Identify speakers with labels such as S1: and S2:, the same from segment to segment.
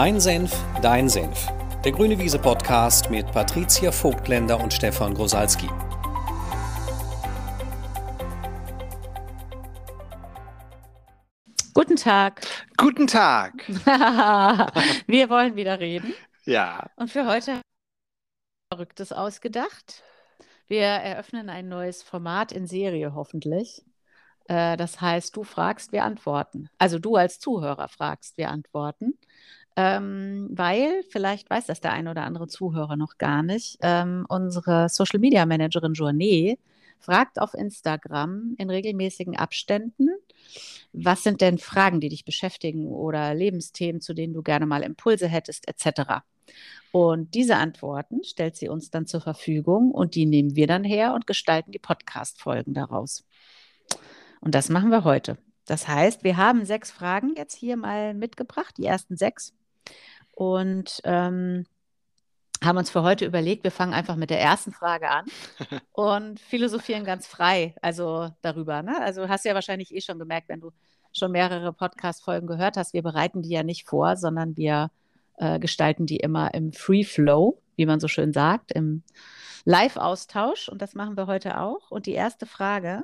S1: Mein Senf, dein Senf. Der Grüne Wiese Podcast mit Patricia Vogtländer und Stefan Grosalski.
S2: Guten Tag.
S3: Guten Tag.
S2: Wir wollen wieder reden.
S3: Ja.
S2: Und für heute Verrücktes ausgedacht. Wir eröffnen ein neues Format in Serie hoffentlich. Äh, das heißt, du fragst, wir antworten. Also du als Zuhörer fragst, wir antworten. Ähm, weil, vielleicht weiß das der eine oder andere Zuhörer noch gar nicht, ähm, unsere Social Media Managerin Journée fragt auf Instagram in regelmäßigen Abständen, was sind denn Fragen, die dich beschäftigen oder Lebensthemen, zu denen du gerne mal Impulse hättest, etc. Und diese Antworten stellt sie uns dann zur Verfügung und die nehmen wir dann her und gestalten die Podcast-Folgen daraus. Und das machen wir heute. Das heißt, wir haben sechs Fragen jetzt hier mal mitgebracht, die ersten sechs. Und ähm, haben uns für heute überlegt, wir fangen einfach mit der ersten Frage an und philosophieren ganz frei, also darüber. Ne? Also hast du ja wahrscheinlich eh schon gemerkt, wenn du schon mehrere Podcast-Folgen gehört hast, wir bereiten die ja nicht vor, sondern wir äh, gestalten die immer im Free Flow, wie man so schön sagt, im Live-Austausch. Und das machen wir heute auch. Und die erste Frage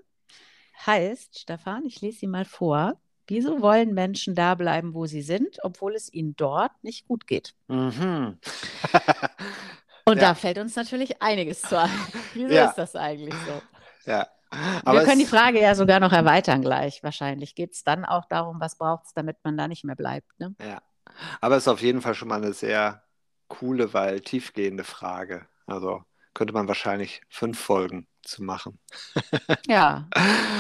S2: heißt, Stefan, ich lese sie mal vor. Wieso wollen Menschen da bleiben, wo sie sind, obwohl es ihnen dort nicht gut geht?
S3: Mhm.
S2: Und
S3: Ja.
S2: da fällt uns natürlich einiges zu ein. Wieso
S3: Ja.
S2: ist das eigentlich so?
S3: Ja.
S2: Wir können die Frage ja sogar noch erweitern gleich. Wahrscheinlich geht es dann auch darum, was braucht es, damit man da nicht mehr bleibt. Ne?
S3: Ja. Aber es ist auf jeden Fall schon mal eine sehr coole, weil tiefgehende Frage. Also könnte man wahrscheinlich fünf Folgen zu machen.
S2: Ja,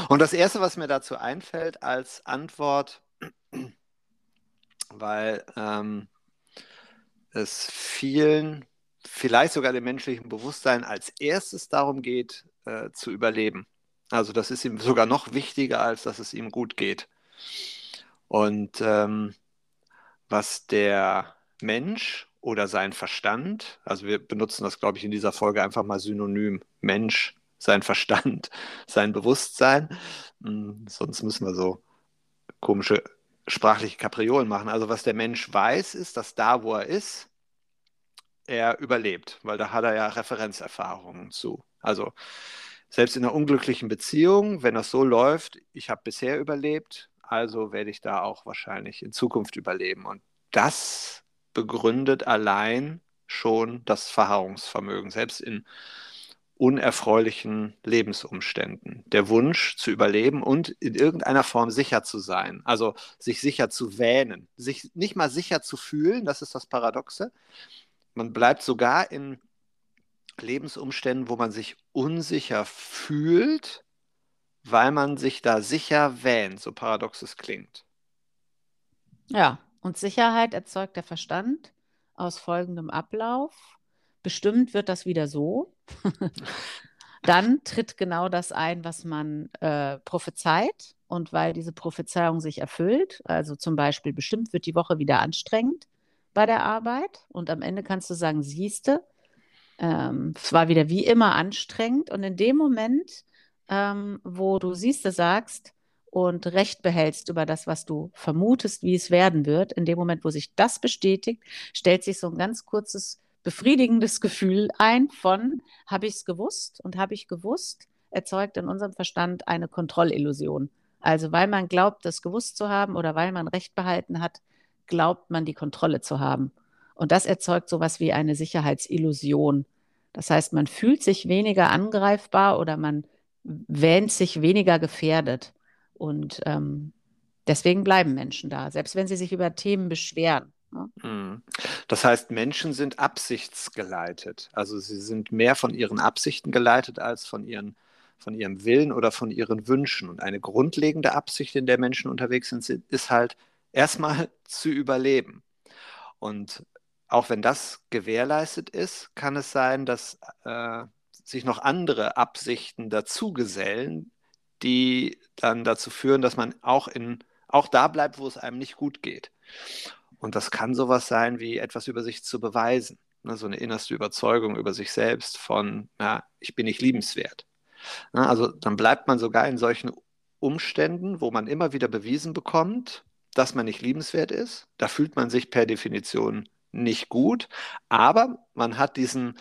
S3: Und das Erste, was mir dazu einfällt als Antwort, weil ähm, es vielen, vielleicht sogar dem menschlichen Bewusstsein als erstes darum geht, äh, zu überleben. Also das ist ihm sogar noch wichtiger, als dass es ihm gut geht. Und ähm, was der Mensch oder sein Verstand, also wir benutzen das, glaube ich, in dieser Folge einfach mal synonym, Mensch, sein Verstand, sein Bewusstsein, Hm, sonst müssen wir so komische sprachliche Kapriolen machen. Also was der Mensch weiß, ist, dass da, wo er ist, er überlebt, weil da hat er ja Referenzerfahrungen zu. Also selbst in einer unglücklichen Beziehung, wenn das so läuft, ich habe bisher überlebt, also werde ich da auch wahrscheinlich in Zukunft überleben. Und das begründet allein schon das Verharrungsvermögen, selbst in unerfreulichen Lebensumständen. Der Wunsch zu überleben und in irgendeiner Form sicher zu sein, also sich sicher zu wähnen, sich nicht mal sicher zu fühlen, das ist das Paradoxe. Man bleibt sogar in Lebensumständen, wo man sich unsicher fühlt, weil man sich da sicher wähnt, so paradox es klingt.
S2: ja. Und Sicherheit erzeugt der Verstand aus folgendem Ablauf. Bestimmt wird das wieder so. Dann tritt genau das ein, was man äh, prophezeit. Und weil diese Prophezeiung sich erfüllt, also zum Beispiel bestimmt wird die Woche wieder anstrengend bei der Arbeit. Und am Ende kannst du sagen, siehste, ähm, es war wieder wie immer anstrengend. Und in dem Moment, ähm, wo du siehste sagst und Recht behältst über das, was du vermutest, wie es werden wird, in dem Moment, wo sich das bestätigt, stellt sich so ein ganz kurzes befriedigendes Gefühl ein von, habe ich es gewusst und habe ich gewusst, erzeugt in unserem Verstand eine Kontrollillusion. Also weil man glaubt, das gewusst zu haben oder weil man Recht behalten hat, glaubt man die Kontrolle zu haben. Und das erzeugt sowas wie eine Sicherheitsillusion. Das heißt, man fühlt sich weniger angreifbar oder man wähnt sich weniger gefährdet. Und ähm, deswegen bleiben Menschen da, selbst wenn sie sich über Themen beschweren. Ne?
S3: Mhm. Das heißt, Menschen sind absichtsgeleitet. Also sie sind mehr von ihren Absichten geleitet als von ihren, von ihrem Willen oder von ihren Wünschen. Und eine grundlegende Absicht, in der Menschen unterwegs sind, ist halt erstmal zu überleben. Und auch wenn das gewährleistet ist, kann es sein, dass äh, sich noch andere Absichten dazugesellen, die dann dazu führen, dass man auch in, auch da bleibt, wo es einem nicht gut geht. Und das kann sowas sein, wie etwas über sich zu beweisen. Ne, so eine innerste Überzeugung über sich selbst von, ja, ich bin nicht liebenswert. Ne, also dann bleibt man sogar in solchen Umständen, wo man immer wieder bewiesen bekommt, dass man nicht liebenswert ist. Da fühlt man sich per Definition nicht gut, aber man hat diesen,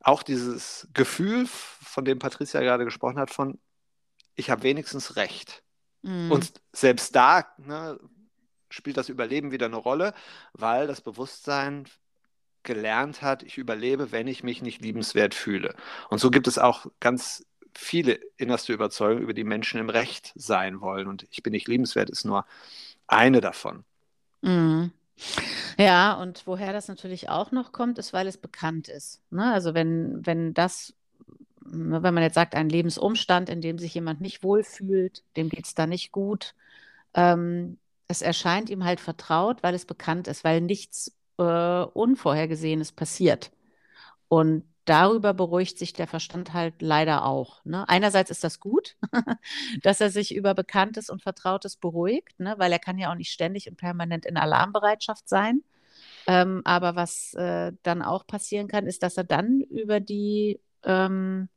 S3: auch dieses Gefühl, von dem Patricia gerade gesprochen hat, von ich habe wenigstens recht. Mhm. Und selbst da ne, spielt das Überleben wieder eine Rolle, weil das Bewusstsein gelernt hat, ich überlebe, wenn ich mich nicht liebenswert fühle. Und so gibt es auch ganz viele innerste Überzeugungen, über die Menschen im Recht sein wollen. Und ich bin nicht liebenswert, ist nur eine davon.
S2: Mhm. Ja, und woher das natürlich auch noch kommt, ist, weil es bekannt ist. Ne? Also wenn, wenn das, wenn man jetzt sagt, ein Lebensumstand, in dem sich jemand nicht wohlfühlt, dem geht es da nicht gut, ähm, es erscheint ihm halt vertraut, weil es bekannt ist, weil nichts äh, Unvorhergesehenes passiert. Und darüber beruhigt sich der Verstand halt leider auch. Ne? Einerseits ist das gut, dass er sich über Bekanntes und Vertrautes beruhigt, ne? weil er kann ja auch nicht ständig und permanent in Alarmbereitschaft sein. Ähm, aber was äh, dann auch passieren kann, ist, dass er dann über die ähm,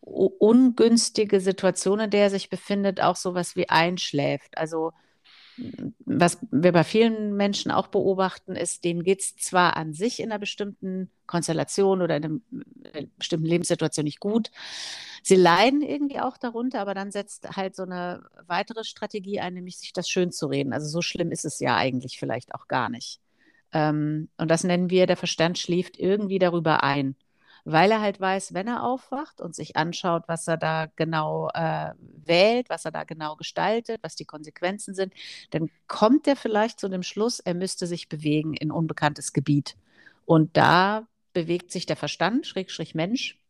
S2: ungünstige Situation, in der er sich befindet, auch sowas wie einschläft. Also was wir bei vielen Menschen auch beobachten, ist, denen geht es zwar an sich in einer bestimmten Konstellation oder in, einer bestimmten Lebenssituation nicht gut. Sie leiden irgendwie auch darunter, aber dann setzt halt so eine weitere Strategie ein, nämlich sich das schön zu reden. Also so schlimm ist es ja eigentlich vielleicht auch gar nicht. Ähm, und das nennen wir, der Verstand schläft irgendwie darüber ein weil er halt weiß, wenn er aufwacht und sich anschaut, was er da genau äh, wählt, was er da genau gestaltet, was die Konsequenzen sind, dann kommt er vielleicht zu dem Schluss, er müsste sich bewegen in unbekanntes Gebiet. Und da bewegt sich der Verstand, Schrägstrich Mensch,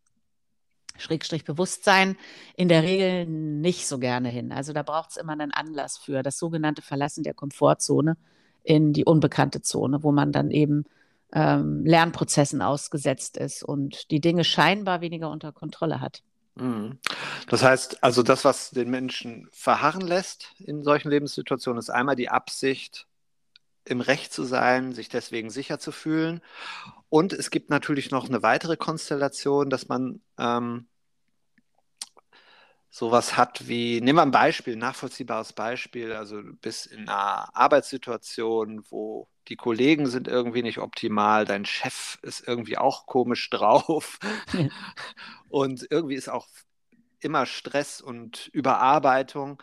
S2: Schrägstrich Bewusstsein, in der Regel nicht so gerne hin. Also da braucht es immer einen Anlass für das sogenannte Verlassen der Komfortzone in die unbekannte Zone, wo man dann eben ähm, Lernprozessen ausgesetzt ist und die Dinge scheinbar weniger unter Kontrolle hat.
S3: Mhm. Das heißt, also das, was den Menschen verharren lässt in solchen Lebenssituationen, ist einmal die Absicht, im Recht zu sein, sich deswegen sicher zu fühlen. Und es gibt natürlich noch eine weitere Konstellation, dass man ähm, sowas hat wie, nehmen wir ein Beispiel, ein nachvollziehbares Beispiel, also bis in einer Arbeitssituation, wo die Kollegen sind irgendwie nicht optimal, dein Chef ist irgendwie auch komisch drauf. Und irgendwie ist auch immer Stress und Überarbeitung,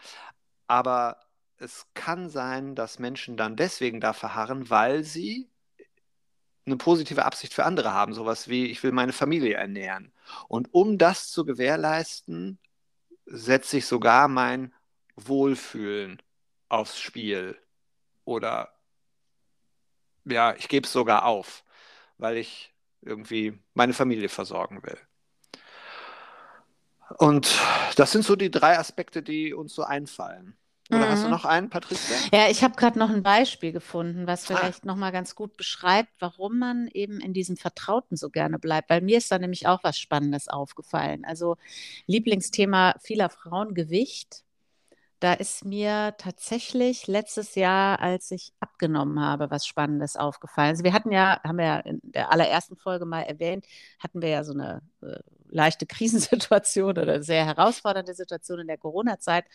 S3: aber es kann sein, dass Menschen dann deswegen da verharren, weil sie eine positive Absicht für andere haben, sowas wie ich will meine Familie ernähren. Und um das zu gewährleisten, setze ich sogar mein Wohlfühlen aufs Spiel oder ja, ich gebe es sogar auf, weil ich irgendwie meine Familie versorgen will. Und das sind so die drei Aspekte, die uns so einfallen. Oder mhm. hast du mhm. noch einen, Patricia?
S2: Ja, ich habe gerade noch ein Beispiel gefunden, was ah. vielleicht ah. nochmal ganz gut beschreibt, warum man eben in diesem Vertrauten so gerne bleibt. Weil mir ist da nämlich auch was Spannendes aufgefallen. Also Lieblingsthema vieler Frauen Gewicht. Da ist mir tatsächlich letztes Jahr, als ich abgenommen habe, was Spannendes aufgefallen. Also wir hatten ja, haben wir ja in der allerersten Folge mal erwähnt, hatten wir ja so eine äh, leichte Krisensituation oder sehr herausfordernde Situation in der Corona-Zeit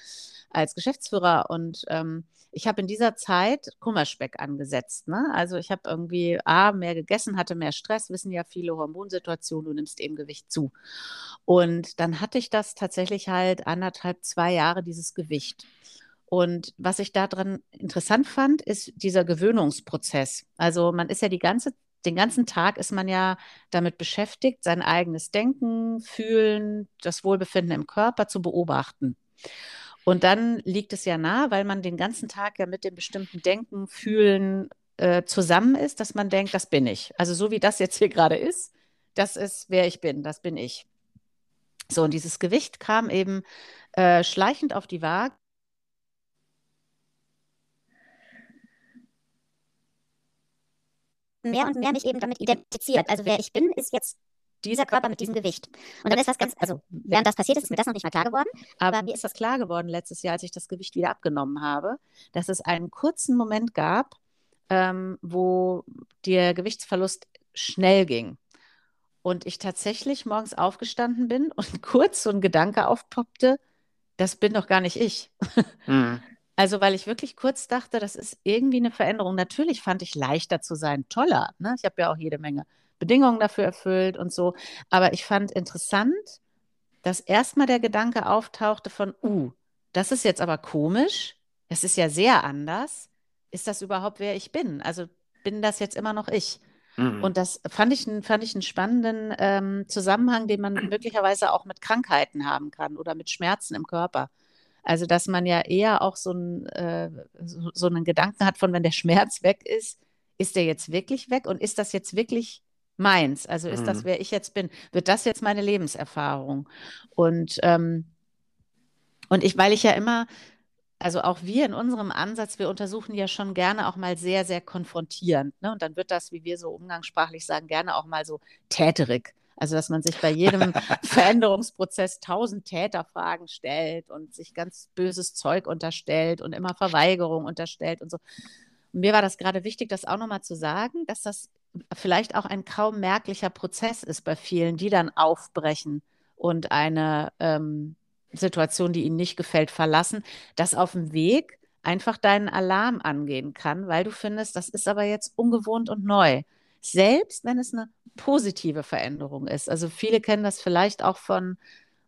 S2: als Geschäftsführer. Und ähm, ich habe in dieser Zeit Kummerspeck angesetzt. Ne? Also ich habe irgendwie A, mehr gegessen, hatte mehr Stress, wissen ja viele Hormonsituationen, du nimmst eben Gewicht zu. Und dann hatte ich das tatsächlich halt anderthalb, zwei Jahre, dieses Gewicht. Und was ich daran interessant fand, ist dieser Gewöhnungsprozess. Also man ist ja die ganze den ganzen Tag ist man ja damit beschäftigt, sein eigenes Denken, Fühlen, das Wohlbefinden im Körper zu beobachten. Und dann liegt es ja nah, weil man den ganzen Tag ja mit dem bestimmten Denken, Fühlen äh, zusammen ist, dass man denkt, das bin ich. Also so wie das jetzt hier gerade ist, das ist, wer ich bin, das bin ich. So, und dieses Gewicht kam eben äh, schleichend auf die Waage.
S4: Mehr und mehr mich eben damit identifiziert. Also wer ich bin, ist jetzt dieser Körper mit diesem Gewicht. Und dann ist das ganz, also während das passiert ist, ist mir das noch nicht mal klar geworden.
S2: Aber mir ist das klar geworden letztes Jahr, als ich das Gewicht wieder abgenommen habe, dass es einen kurzen Moment gab, ähm, wo der Gewichtsverlust schnell ging. Und ich tatsächlich morgens aufgestanden bin und kurz so ein Gedanke aufpoppte, das bin doch gar nicht ich. Mhm. Also, weil ich wirklich kurz dachte, das ist irgendwie eine Veränderung. Natürlich fand ich leichter zu sein toller. Ne? Ich habe ja auch jede Menge Bedingungen dafür erfüllt und so. Aber ich fand interessant, dass erstmal der Gedanke auftauchte von, uh, das ist jetzt aber komisch. Das ist ja sehr anders. Ist das überhaupt, wer ich bin? Also bin das jetzt immer noch ich? Mhm. Und das fand ich, fand ich einen spannenden ähm, Zusammenhang, den man möglicherweise auch mit Krankheiten haben kann oder mit Schmerzen im Körper. Also, dass man ja eher auch so, ein, äh, so, so einen Gedanken hat von, wenn der Schmerz weg ist, ist der jetzt wirklich weg und ist das jetzt wirklich meins? Also ist mhm. das, wer ich jetzt bin? Wird das jetzt meine Lebenserfahrung? Und, ähm, und ich, weil ich ja immer, also auch wir in unserem Ansatz, wir untersuchen ja schon gerne auch mal sehr, sehr konfrontierend. Ne? Und dann wird das, wie wir so umgangssprachlich sagen, gerne auch mal so täterig. Also, dass man sich bei jedem Veränderungsprozess tausend Täterfragen stellt und sich ganz böses Zeug unterstellt und immer Verweigerung unterstellt und so. Und mir war das gerade wichtig, das auch nochmal zu sagen, dass das vielleicht auch ein kaum merklicher Prozess ist bei vielen, die dann aufbrechen und eine ähm, Situation, die ihnen nicht gefällt, verlassen, dass auf dem Weg einfach deinen Alarm angehen kann, weil du findest, das ist aber jetzt ungewohnt und neu selbst wenn es eine positive Veränderung ist. Also viele kennen das vielleicht auch von,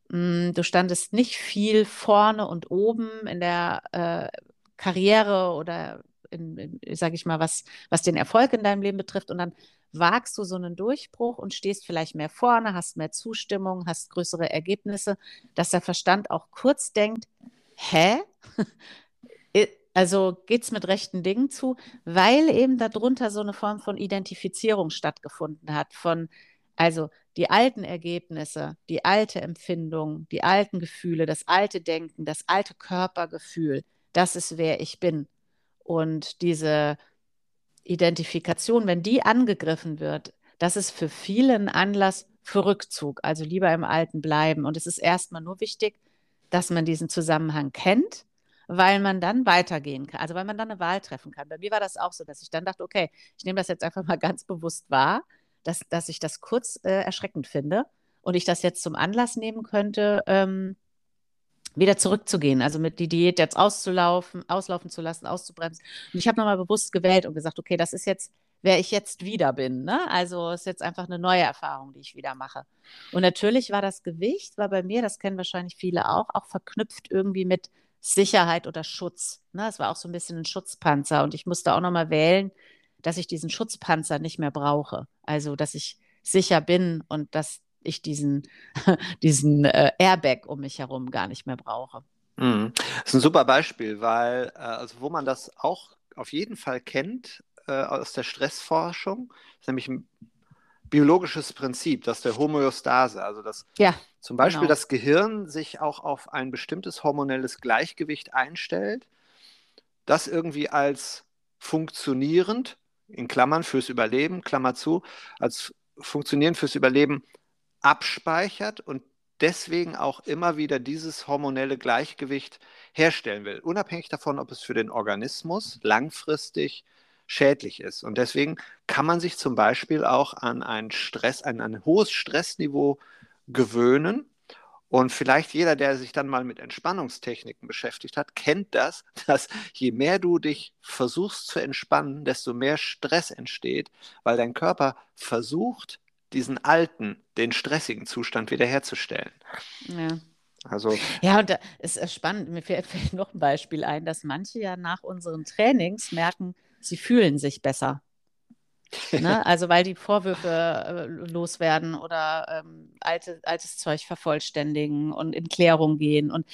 S2: mh, hm, du standest nicht viel vorne und oben in der äh, Karriere oder in, in sage ich mal, was, was den Erfolg in deinem Leben betrifft und dann wagst du so einen Durchbruch und stehst vielleicht mehr vorne, hast mehr Zustimmung, hast größere Ergebnisse, dass der Verstand auch kurz denkt, hä? Also geht es mit rechten Dingen zu, weil eben darunter so eine Form von Identifizierung stattgefunden hat, von also die alten Ergebnisse, die alte Empfindung, die alten Gefühle, das alte Denken, das alte Körpergefühl, das ist wer ich bin. Und diese Identifikation, wenn die angegriffen wird, das ist für viele ein Anlass für Rückzug, also lieber im Alten bleiben. Und es ist erstmal nur wichtig, dass man diesen Zusammenhang kennt weil man dann weitergehen kann, also weil man dann eine Wahl treffen kann. Bei mir war das auch so, dass ich dann dachte, okay, ich nehme das jetzt einfach mal ganz bewusst wahr, dass, dass ich das kurz äh, erschreckend finde und ich das jetzt zum Anlass nehmen könnte, ähm, wieder zurückzugehen, also mit die Diät jetzt auszulaufen, auslaufen zu lassen, auszubremsen. Und ich habe nochmal bewusst gewählt und gesagt, okay, das ist jetzt, wer ich jetzt wieder bin. Ne? Also ist jetzt einfach eine neue Erfahrung, die ich wieder mache. Und natürlich war das Gewicht, war bei mir, das kennen wahrscheinlich viele auch, auch verknüpft irgendwie mit Sicherheit oder Schutz. Ne? Es war auch so ein bisschen ein Schutzpanzer und ich musste auch nochmal wählen, dass ich diesen Schutzpanzer nicht mehr brauche. Also, dass ich sicher bin und dass ich diesen, diesen äh, Airbag um mich herum gar nicht mehr brauche.
S3: Mhm. Das ist ein super Beispiel, weil, äh, also wo man das auch auf jeden Fall kennt äh, aus der Stressforschung, ist nämlich ein biologisches Prinzip, das der Homöostase, also das
S2: ja,
S3: zum Beispiel genau. das Gehirn sich auch auf ein bestimmtes hormonelles Gleichgewicht einstellt, das irgendwie als funktionierend, in Klammern fürs Überleben, Klammer zu, als funktionierend fürs Überleben abspeichert und deswegen auch immer wieder dieses hormonelle Gleichgewicht herstellen will, unabhängig davon, ob es für den Organismus langfristig schädlich ist. Und deswegen kann man sich zum Beispiel auch an ein Stress, an ein hohes Stressniveau gewöhnen. Und vielleicht jeder, der sich dann mal mit Entspannungstechniken beschäftigt hat, kennt das, dass je mehr du dich versuchst zu entspannen, desto mehr Stress entsteht, weil dein Körper versucht, diesen alten, den stressigen Zustand wiederherzustellen.
S2: Ja. Also, ja, und da ist spannend. Mir fällt, fällt noch ein Beispiel ein, dass manche ja nach unseren Trainings merken, sie fühlen sich besser. ne? Also weil die Vorwürfe äh, loswerden oder ähm, alte, altes Zeug vervollständigen und in Klärung gehen und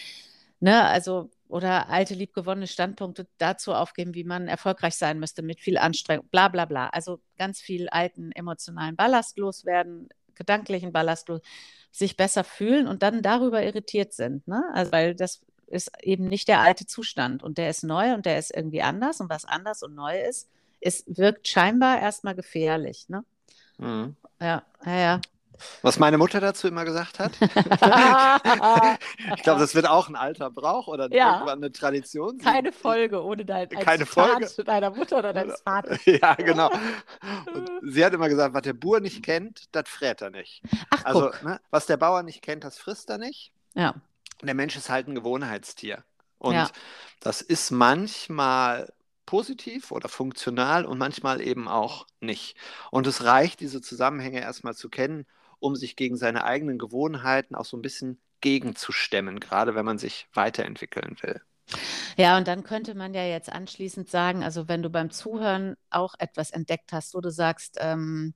S2: ne, also oder alte liebgewonnene Standpunkte dazu aufgeben, wie man erfolgreich sein müsste mit viel Anstrengung, bla bla bla. Also ganz viel alten emotionalen Ballast loswerden, gedanklichen Ballast los, sich besser fühlen und dann darüber irritiert sind. Ne? Also weil das ist eben nicht der alte Zustand und der ist neu und der ist irgendwie anders und was anders und neu ist, es wirkt scheinbar erstmal gefährlich. Ne? Mhm. Ja, ja, ja.
S3: Was meine Mutter dazu immer gesagt hat. ich glaube, das wird auch ein alter Brauch oder
S2: ja.
S3: irgendwann eine Tradition.
S2: Keine Folge ohne dein
S3: Keine Folge.
S2: deiner Mutter oder deines Vaters.
S3: ja, genau. Und sie hat immer gesagt, was der Bauer nicht kennt, das frät er nicht.
S2: Ach,
S3: also, ne, was der Bauer nicht kennt, das frisst er nicht.
S2: Ja
S3: der Mensch ist halt ein Gewohnheitstier. Und
S2: Ja.
S3: das ist manchmal positiv oder funktional und manchmal eben auch nicht. Und es reicht, diese Zusammenhänge erstmal zu kennen, um sich gegen seine eigenen Gewohnheiten auch so ein bisschen gegenzustemmen, gerade wenn man sich weiterentwickeln will.
S2: Ja, und dann könnte man ja jetzt anschließend sagen, also wenn du beim Zuhören auch etwas entdeckt hast, wo du sagst, ähm,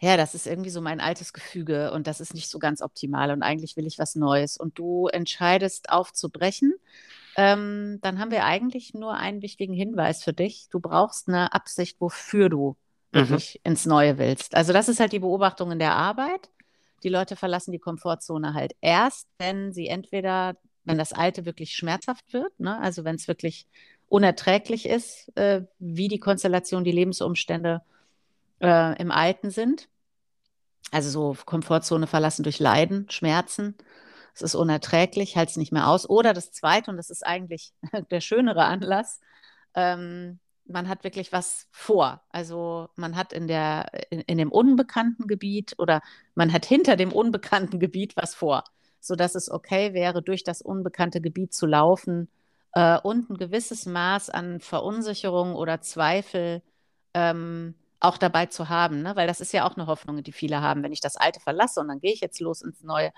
S2: ja, das ist irgendwie so mein altes Gefüge und das ist nicht so ganz optimal und eigentlich will ich was Neues und du entscheidest aufzubrechen, ähm, dann haben wir eigentlich nur einen wichtigen Hinweis für dich. Du brauchst eine Absicht, wofür du
S3: Mhm.
S2: wirklich ins Neue willst. Also das ist halt die Beobachtung in der Arbeit. Die Leute verlassen die Komfortzone halt erst, wenn sie entweder, wenn das Alte wirklich schmerzhaft wird, ne? Also wenn es wirklich unerträglich ist, äh, wie die Konstellation, die Lebensumstände äh, im Alten sind. Also so Komfortzone verlassen durch Leiden, Schmerzen. Es ist unerträglich, hält es nicht mehr aus. Oder das Zweite, und das ist eigentlich der schönere Anlass, ähm, man hat wirklich was vor. Also man hat in der, in, in dem unbekannten Gebiet oder man hat hinter dem unbekannten Gebiet was vor, sodass es okay wäre, durch das unbekannte Gebiet zu laufen äh, und ein gewisses Maß an Verunsicherung oder Zweifel ähm, auch dabei zu haben, ne? Weil das ist ja auch eine Hoffnung, die viele haben. Wenn ich das Alte verlasse und dann gehe ich jetzt los ins Neue,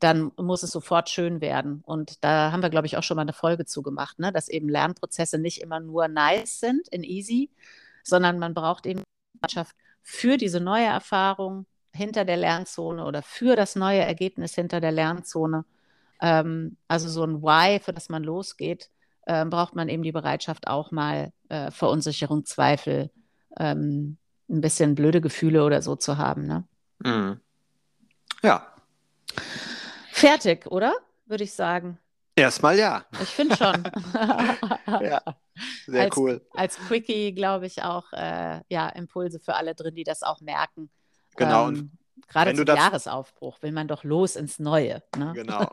S2: dann muss es sofort schön werden. Und da haben wir, glaube ich, auch schon mal eine Folge zu gemacht, ne? Dass eben Lernprozesse nicht immer nur nice sind, in easy, sondern man braucht eben die Mannschaft für diese neue Erfahrung hinter der Lernzone oder für das neue Ergebnis hinter der Lernzone. Ähm, also so ein Why, für das man losgeht, äh, braucht man eben die Bereitschaft auch mal äh, Verunsicherung, Zweifel, ähm, ein bisschen blöde Gefühle oder so zu haben. Ne?
S3: Mhm. Ja,
S2: Fertig, oder? Würde ich sagen.
S3: erstmal ja.
S2: Ich finde schon.
S3: Ja, sehr
S2: Als-
S3: cool.
S2: Als Quickie, glaube ich, auch äh, ja, Impulse für alle drin, die das auch merken.
S3: Genau,
S2: Ähm, gerade zum Jahresaufbruch will man doch los ins Neue. Ne?
S3: Genau.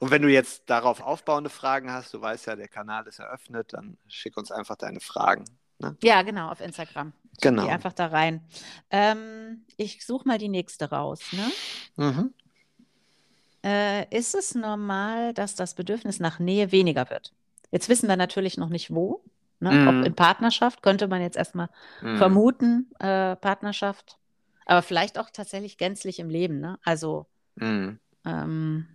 S3: Und wenn du jetzt darauf aufbauende Fragen hast, du weißt ja, der Kanal ist eröffnet, dann schick uns einfach deine Fragen. Ne?
S2: Ja, genau, auf Instagram.
S3: Genau.
S2: Die einfach da rein. Ähm, ich suche mal die nächste raus. Ne?
S3: Mhm.
S2: Äh, ist es normal, dass das Bedürfnis nach Nähe weniger wird? Jetzt wissen wir natürlich noch nicht wo. Ne?
S3: Mhm.
S2: Ob in Partnerschaft, könnte man jetzt erstmal
S3: Mhm.
S2: vermuten, äh, Partnerschaft. Aber vielleicht auch tatsächlich gänzlich im Leben. Ne? Also,
S3: Mhm.
S2: ähm,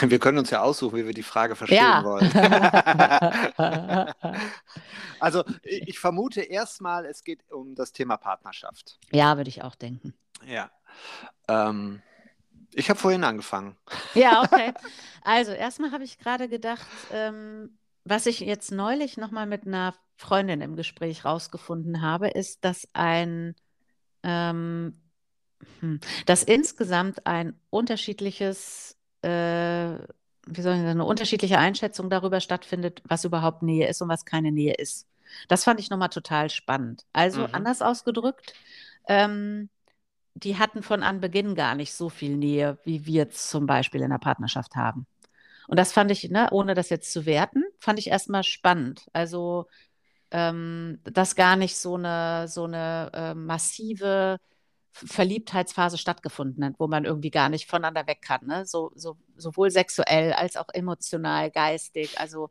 S3: Wir können uns ja aussuchen, wie wir die Frage verstehen
S2: Ja.
S3: wollen. also ich vermute erstmal, es geht um das Thema Partnerschaft.
S2: ja, würde ich auch denken.
S3: Ja. Ähm, ich habe vorhin angefangen.
S2: Ja, okay. Also, erstmal habe ich gerade gedacht, ähm, was ich jetzt neulich nochmal mit einer Freundin im Gespräch rausgefunden habe, ist, dass ein, ähm, hm, dass insgesamt ein unterschiedliches, äh, wie soll ich sagen, eine unterschiedliche Einschätzung darüber stattfindet, was überhaupt Nähe ist und was keine Nähe ist. Das fand ich nochmal total spannend. Also,
S3: Mhm.
S2: anders ausgedrückt, ähm, die hatten von Anbeginn gar nicht so viel Nähe, wie wir jetzt zum Beispiel in der Partnerschaft haben. Und das fand ich, ne, ohne das jetzt zu werten, fand ich erstmal spannend. Also, ähm, dass gar nicht so eine, so eine äh, massive Verliebtheitsphase stattgefunden hat, wo man irgendwie gar nicht voneinander weg kann. Ne? So, so, sowohl sexuell als auch emotional, geistig. Also,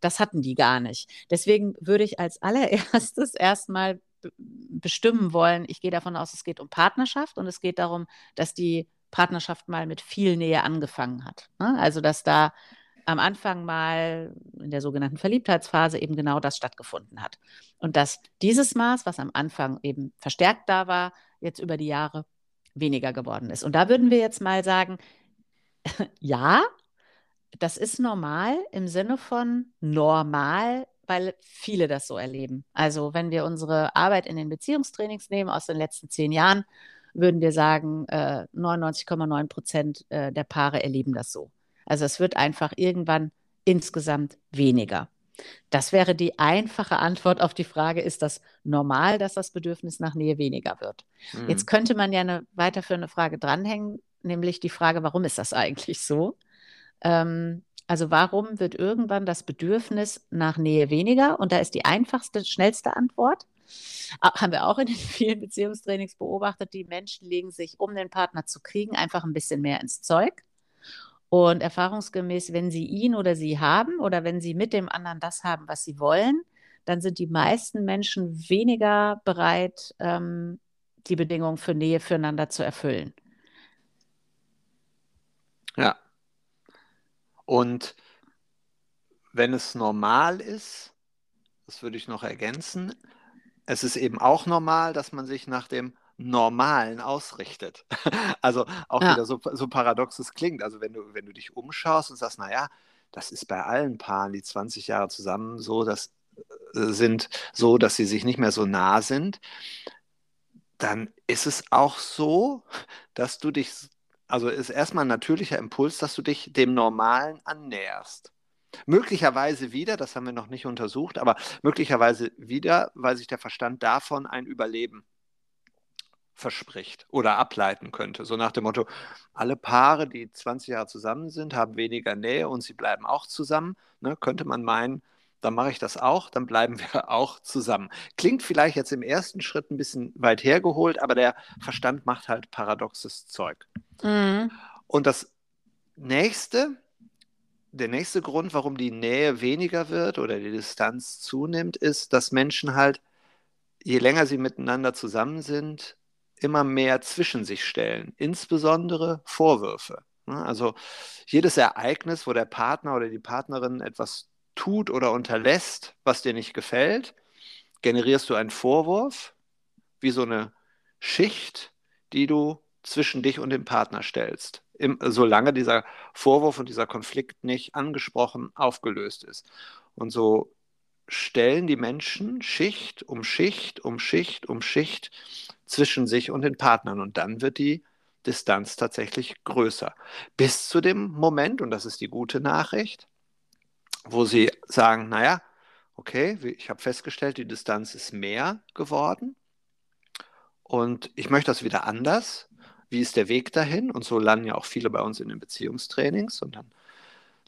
S2: das hatten die gar nicht. Deswegen würde ich als allererstes erstmal be- bestimmen wollen, ich gehe davon aus, es geht um Partnerschaft und es geht darum, dass die Partnerschaft mal mit viel Nähe angefangen hat. Ne? Also, dass da am Anfang mal in der sogenannten Verliebtheitsphase eben genau das stattgefunden hat. Und dass dieses Maß, was am Anfang eben verstärkt da war, jetzt über die Jahre weniger geworden ist. Und da würden wir jetzt mal sagen, ja, das ist normal im Sinne von normal, weil viele das so erleben. Also wenn wir unsere Arbeit in den Beziehungstrainings nehmen aus den letzten zehn Jahren, würden wir sagen, äh, 99,9 Prozent äh, der Paare erleben das so. Also es wird einfach irgendwann insgesamt weniger. Das wäre die einfache Antwort auf die Frage, ist das normal, dass das Bedürfnis nach Nähe weniger wird?
S3: Mhm.
S2: Jetzt könnte man ja eine weiterführende Frage dranhängen, nämlich die Frage, warum ist das eigentlich so? Ähm, also warum wird irgendwann das Bedürfnis nach Nähe weniger? Und da ist die einfachste, schnellste Antwort, ah, haben wir auch in den vielen Beziehungstrainings beobachtet, die Menschen legen sich, um den Partner zu kriegen, einfach ein bisschen mehr ins Zeug. Und erfahrungsgemäß, wenn sie ihn oder sie haben oder wenn sie mit dem anderen das haben, was sie wollen, dann sind die meisten Menschen weniger bereit, ähm, die Bedingungen für Nähe füreinander zu erfüllen.
S3: Ja. Und wenn es normal ist, das würde ich noch ergänzen, es ist eben auch normal, dass man sich nach dem Normalen ausrichtet. also auch ja. wieder so, so paradox es klingt. Also wenn du, wenn du dich umschaust und sagst, naja, das ist bei allen Paaren, die 20 Jahre zusammen so, das äh, sind so, dass sie sich nicht mehr so nah sind, dann ist es auch so, dass du dich, also ist erstmal ein natürlicher Impuls, dass du dich dem Normalen annäherst. Möglicherweise wieder, das haben wir noch nicht untersucht, aber möglicherweise wieder, weil sich der Verstand davon ein Überleben verspricht oder ableiten könnte. So nach dem Motto, alle Paare, die 20 Jahre zusammen sind, haben weniger Nähe und sie bleiben auch zusammen. Ne, könnte man meinen, dann mache ich das auch, dann bleiben wir auch zusammen. Klingt vielleicht jetzt im ersten Schritt ein bisschen weit hergeholt, aber der Verstand macht halt paradoxes Zeug. Mhm. Und das nächste, der nächste Grund, warum die Nähe weniger wird oder die Distanz zunimmt, ist, dass Menschen halt, je länger sie miteinander zusammen sind, immer mehr zwischen sich stellen, insbesondere Vorwürfe. Ne? Also jedes Ereignis, wo der Partner oder die Partnerin etwas tut oder unterlässt, was dir nicht gefällt, generierst du einen Vorwurf, wie so eine Schicht, die du zwischen dich und dem Partner stellst, im, solange dieser Vorwurf und dieser Konflikt nicht angesprochen aufgelöst ist. Und so stellen die Menschen Schicht um Schicht um Schicht um Schicht zwischen sich und den Partnern. Und dann wird die Distanz tatsächlich größer. Bis zu dem Moment, und das ist die gute Nachricht, wo sie sagen, naja, okay, ich habe festgestellt, die Distanz ist mehr geworden und ich möchte das wieder anders. Wie ist der Weg dahin? Und so landen ja auch viele bei uns in den Beziehungstrainings und dann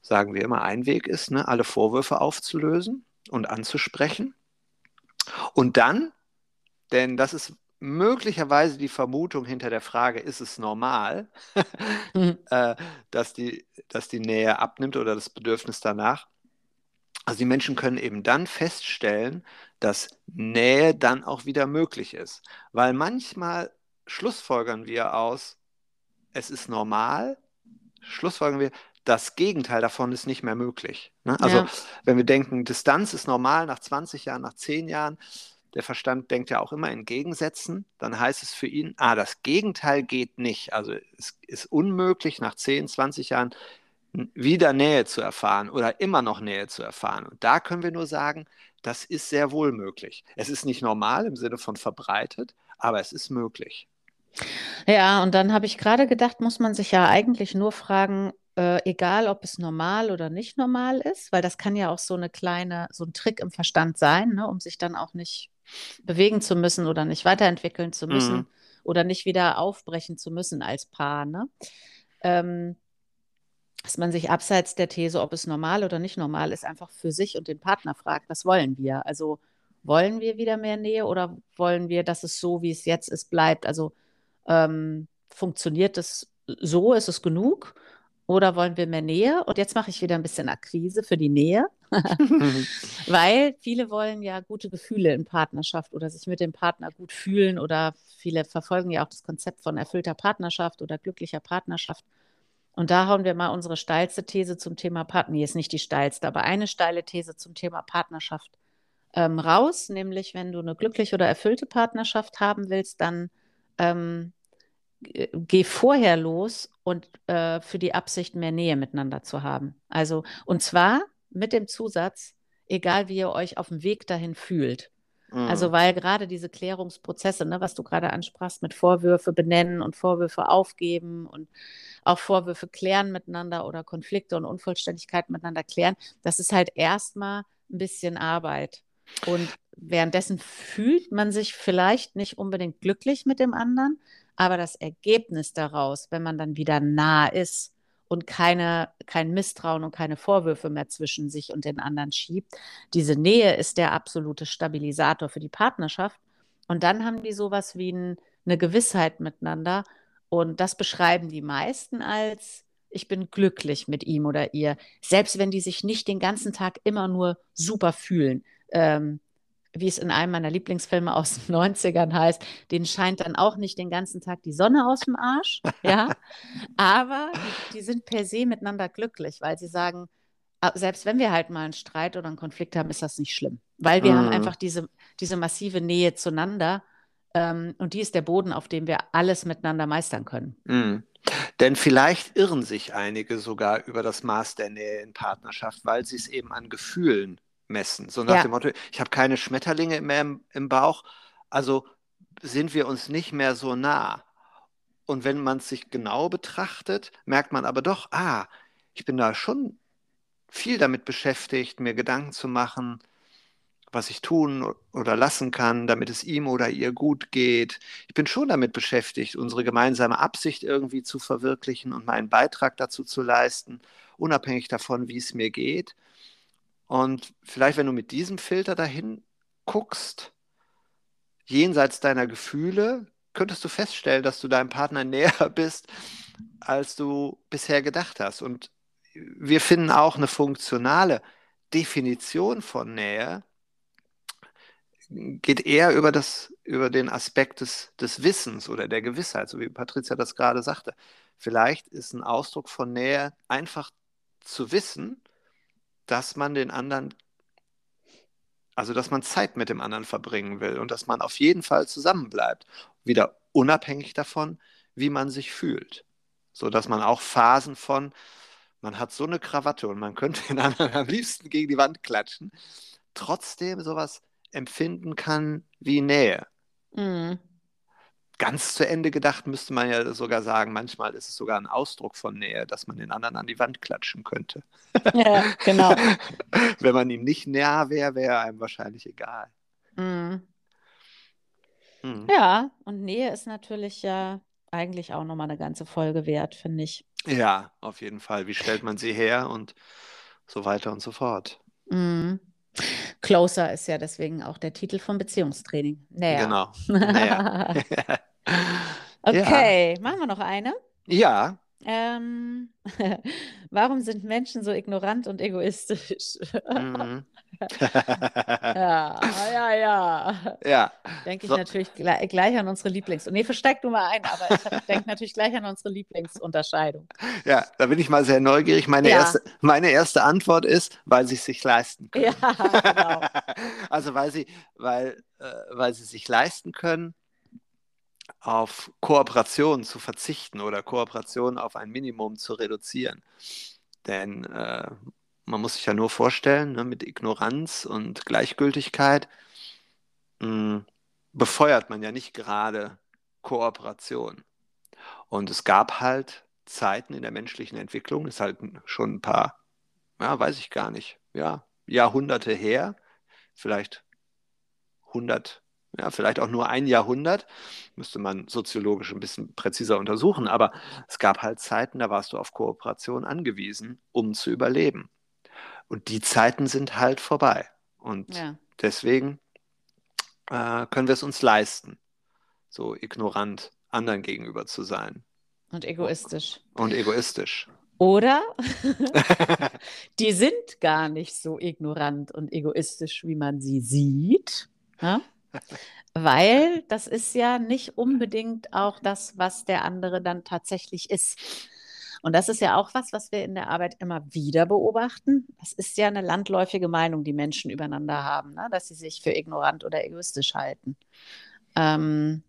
S3: sagen wir immer, ein Weg ist, ne, alle Vorwürfe aufzulösen und anzusprechen. Und dann, denn das ist möglicherweise die Vermutung hinter der Frage, ist es normal, mhm. äh, dass, die, dass die Nähe abnimmt oder das Bedürfnis danach. Also die Menschen können eben dann feststellen, dass Nähe dann auch wieder möglich ist. Weil manchmal schlussfolgern wir aus, es ist normal, schlussfolgern wir, das Gegenteil davon ist nicht mehr möglich. Ne? Also ja. wenn wir denken, Distanz ist normal nach 20 Jahren, nach 10 Jahren, der Verstand denkt ja auch immer in Gegensätzen, dann heißt es für ihn, ah, das Gegenteil geht nicht. Also es ist unmöglich, nach 10, 20 Jahren wieder Nähe zu erfahren oder immer noch Nähe zu erfahren. Und da können wir nur sagen, das ist sehr wohl möglich. Es ist nicht normal im Sinne von verbreitet, aber es ist möglich.
S2: Ja, und dann habe ich gerade gedacht, muss man sich ja eigentlich nur fragen, äh, egal ob es normal oder nicht normal ist, weil das kann ja auch so eine kleine, so ein Trick im Verstand sein, ne, um sich dann auch nicht bewegen zu müssen oder nicht weiterentwickeln zu müssen mhm. oder nicht wieder aufbrechen zu müssen als Paar. Ne? Ähm, dass man sich abseits der These, ob es normal oder nicht normal ist, einfach für sich und den Partner fragt, was wollen wir? Also wollen wir wieder mehr Nähe oder wollen wir, dass es so, wie es jetzt ist, bleibt? Also ähm, funktioniert es so, ist es genug? Oder wollen wir mehr Nähe? Und jetzt mache ich wieder ein bisschen Akquise für die Nähe, weil viele wollen ja gute Gefühle in Partnerschaft oder sich mit dem Partner gut fühlen oder viele verfolgen ja auch das Konzept von erfüllter Partnerschaft oder glücklicher Partnerschaft. Und da hauen wir mal unsere steilste These zum Thema Partner, nee, ist nicht die steilste, aber eine steile These zum Thema Partnerschaft ähm, raus, nämlich wenn du eine glückliche oder erfüllte Partnerschaft haben willst, dann ähm, geh vorher los und äh, für die Absicht, mehr Nähe miteinander zu haben. Also, und zwar mit dem Zusatz, egal wie ihr euch auf dem Weg dahin fühlt. Also, mhm. Also, weil gerade diese Klärungsprozesse, ne, was du gerade ansprachst, mit Vorwürfe benennen und Vorwürfe aufgeben und auch Vorwürfe klären miteinander oder Konflikte und Unvollständigkeiten miteinander klären, das ist halt erstmal ein bisschen Arbeit. Und währenddessen fühlt man sich vielleicht nicht unbedingt glücklich mit dem anderen, aber das Ergebnis daraus, wenn man dann wieder nah ist und keine, kein Misstrauen und keine Vorwürfe mehr zwischen sich und den anderen schiebt, diese Nähe ist der absolute Stabilisator für die Partnerschaft. Und dann haben die sowas wie ein, eine Gewissheit miteinander. Und das beschreiben die meisten als ich bin glücklich mit ihm oder ihr, selbst wenn die sich nicht den ganzen Tag immer nur super fühlen. Ähm, wie es in einem meiner Lieblingsfilme aus den 90ern heißt, denen scheint dann auch nicht den ganzen Tag die Sonne aus dem Arsch, ja, aber die, die sind per se miteinander glücklich, weil sie sagen, ah, selbst wenn wir halt mal einen Streit oder einen Konflikt haben, ist das nicht schlimm, weil wir mm. haben mhm. einfach diese, diese massive Nähe zueinander ähm, und die ist der Boden, auf dem wir alles miteinander meistern können.
S3: Mm. Denn vielleicht irren sich einige sogar über das Maß der Nähe in Partnerschaft, weil sie es eben an Gefühlen messen. So nach ja. dem Motto, ich habe keine Schmetterlinge mehr im, im Bauch, also sind wir uns nicht mehr so nah. Und wenn man es sich genau betrachtet, merkt man aber doch, ah, ich bin da schon viel damit beschäftigt, mir Gedanken zu machen, was ich tun oder lassen kann, damit es ihm oder ihr gut geht. Ich bin schon damit beschäftigt, unsere gemeinsame Absicht irgendwie zu verwirklichen und meinen Beitrag dazu zu leisten, unabhängig davon, wie es mir geht. Und vielleicht, wenn du mit diesem Filter dahin guckst, jenseits deiner Gefühle, könntest du feststellen, dass du deinem Partner näher bist, als du bisher gedacht hast. Und wir finden auch eine funktionale Definition von Nähe geht eher über, das, über den Aspekt des, des Wissens oder der Gewissheit, so wie Patricia das gerade sagte. Vielleicht ist ein Ausdruck von Nähe einfach zu wissen, dass man den anderen, also dass man Zeit mit dem anderen verbringen will und dass man auf jeden Fall zusammenbleibt. Wieder unabhängig davon, wie man sich fühlt. So dass man auch Phasen von, man hat so eine Krawatte und man könnte den anderen am liebsten gegen die Wand klatschen, trotzdem sowas empfinden kann wie Nähe. Mhm ganz zu Ende gedacht müsste man ja sogar sagen, manchmal ist es sogar ein Ausdruck von Nähe, dass man den anderen an die Wand klatschen könnte.
S2: Ja, genau.
S3: Wenn man ihm nicht näher wäre, wäre er einem wahrscheinlich egal. Mhm.
S2: Mhm. Ja, und Nähe ist natürlich ja eigentlich auch nochmal eine ganze Folge wert, finde ich.
S3: Ja, auf jeden Fall. Wie stellt man sie her und so weiter und so fort. Mhm.
S2: Closer ist ja deswegen auch der Titel vom Beziehungstraining. Näher.
S3: Genau. Näher.
S2: okay, ja. machen wir noch eine?
S3: Ja.
S2: Ähm, warum sind Menschen so ignorant und egoistisch? Mhm. ja, ja, ja.
S3: Ja.
S2: Denke ich so. natürlich gleich, gleich, an unsere Lieblings... Nee, versteck du mal ein, aber ich denke natürlich gleich an unsere Lieblingsunterscheidung.
S3: Ja, da bin ich mal sehr neugierig. Meine, ja. erste, meine erste Antwort ist, weil sie es sich leisten können. Ja, genau. also weil sie, weil, äh, weil sie sich leisten können, auf Kooperation zu verzichten oder Kooperation auf ein Minimum zu reduzieren. Denn äh, man muss sich ja nur vorstellen, ne, mit Ignoranz und Gleichgültigkeit mh, hm, befeuert man ja nicht gerade Kooperation. Und es gab halt Zeiten in der menschlichen Entwicklung, ist halt schon ein paar, ja, weiß ich gar nicht, ja, Jahrhunderte her, vielleicht 100 ja, vielleicht auch nur ein Jahrhundert, müsste man soziologisch ein bisschen präziser untersuchen, aber es gab halt Zeiten, da warst du auf Kooperation angewiesen, um zu überleben. Und die Zeiten sind halt vorbei. Und ja. deswegen äh, können wir es uns leisten, so ignorant anderen gegenüber zu sein.
S2: Und egoistisch.
S3: Und egoistisch.
S2: Oder die sind gar nicht so ignorant und egoistisch, wie man sie sieht. Ja? Weil das ist ja nicht unbedingt auch das, was der andere dann tatsächlich ist. Und das ist ja auch was, was wir in der Arbeit immer wieder beobachten. Das ist ja eine landläufige Meinung, die Menschen übereinander haben, ne? dass sie sich für ignorant oder egoistisch halten. Ähm,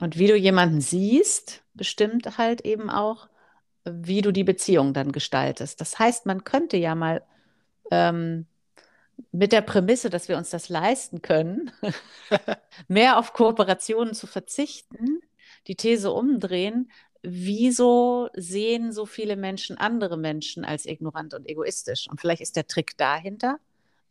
S2: und wie du jemanden siehst, bestimmt halt eben auch, wie du die Beziehung dann gestaltest. Das heißt, man könnte ja mal ähm, mit der Prämisse, dass wir uns das leisten können, mehr auf Kooperationen zu verzichten, die These umdrehen, wieso sehen so viele Menschen andere Menschen als ignorant und egoistisch? Und vielleicht ist der Trick dahinter,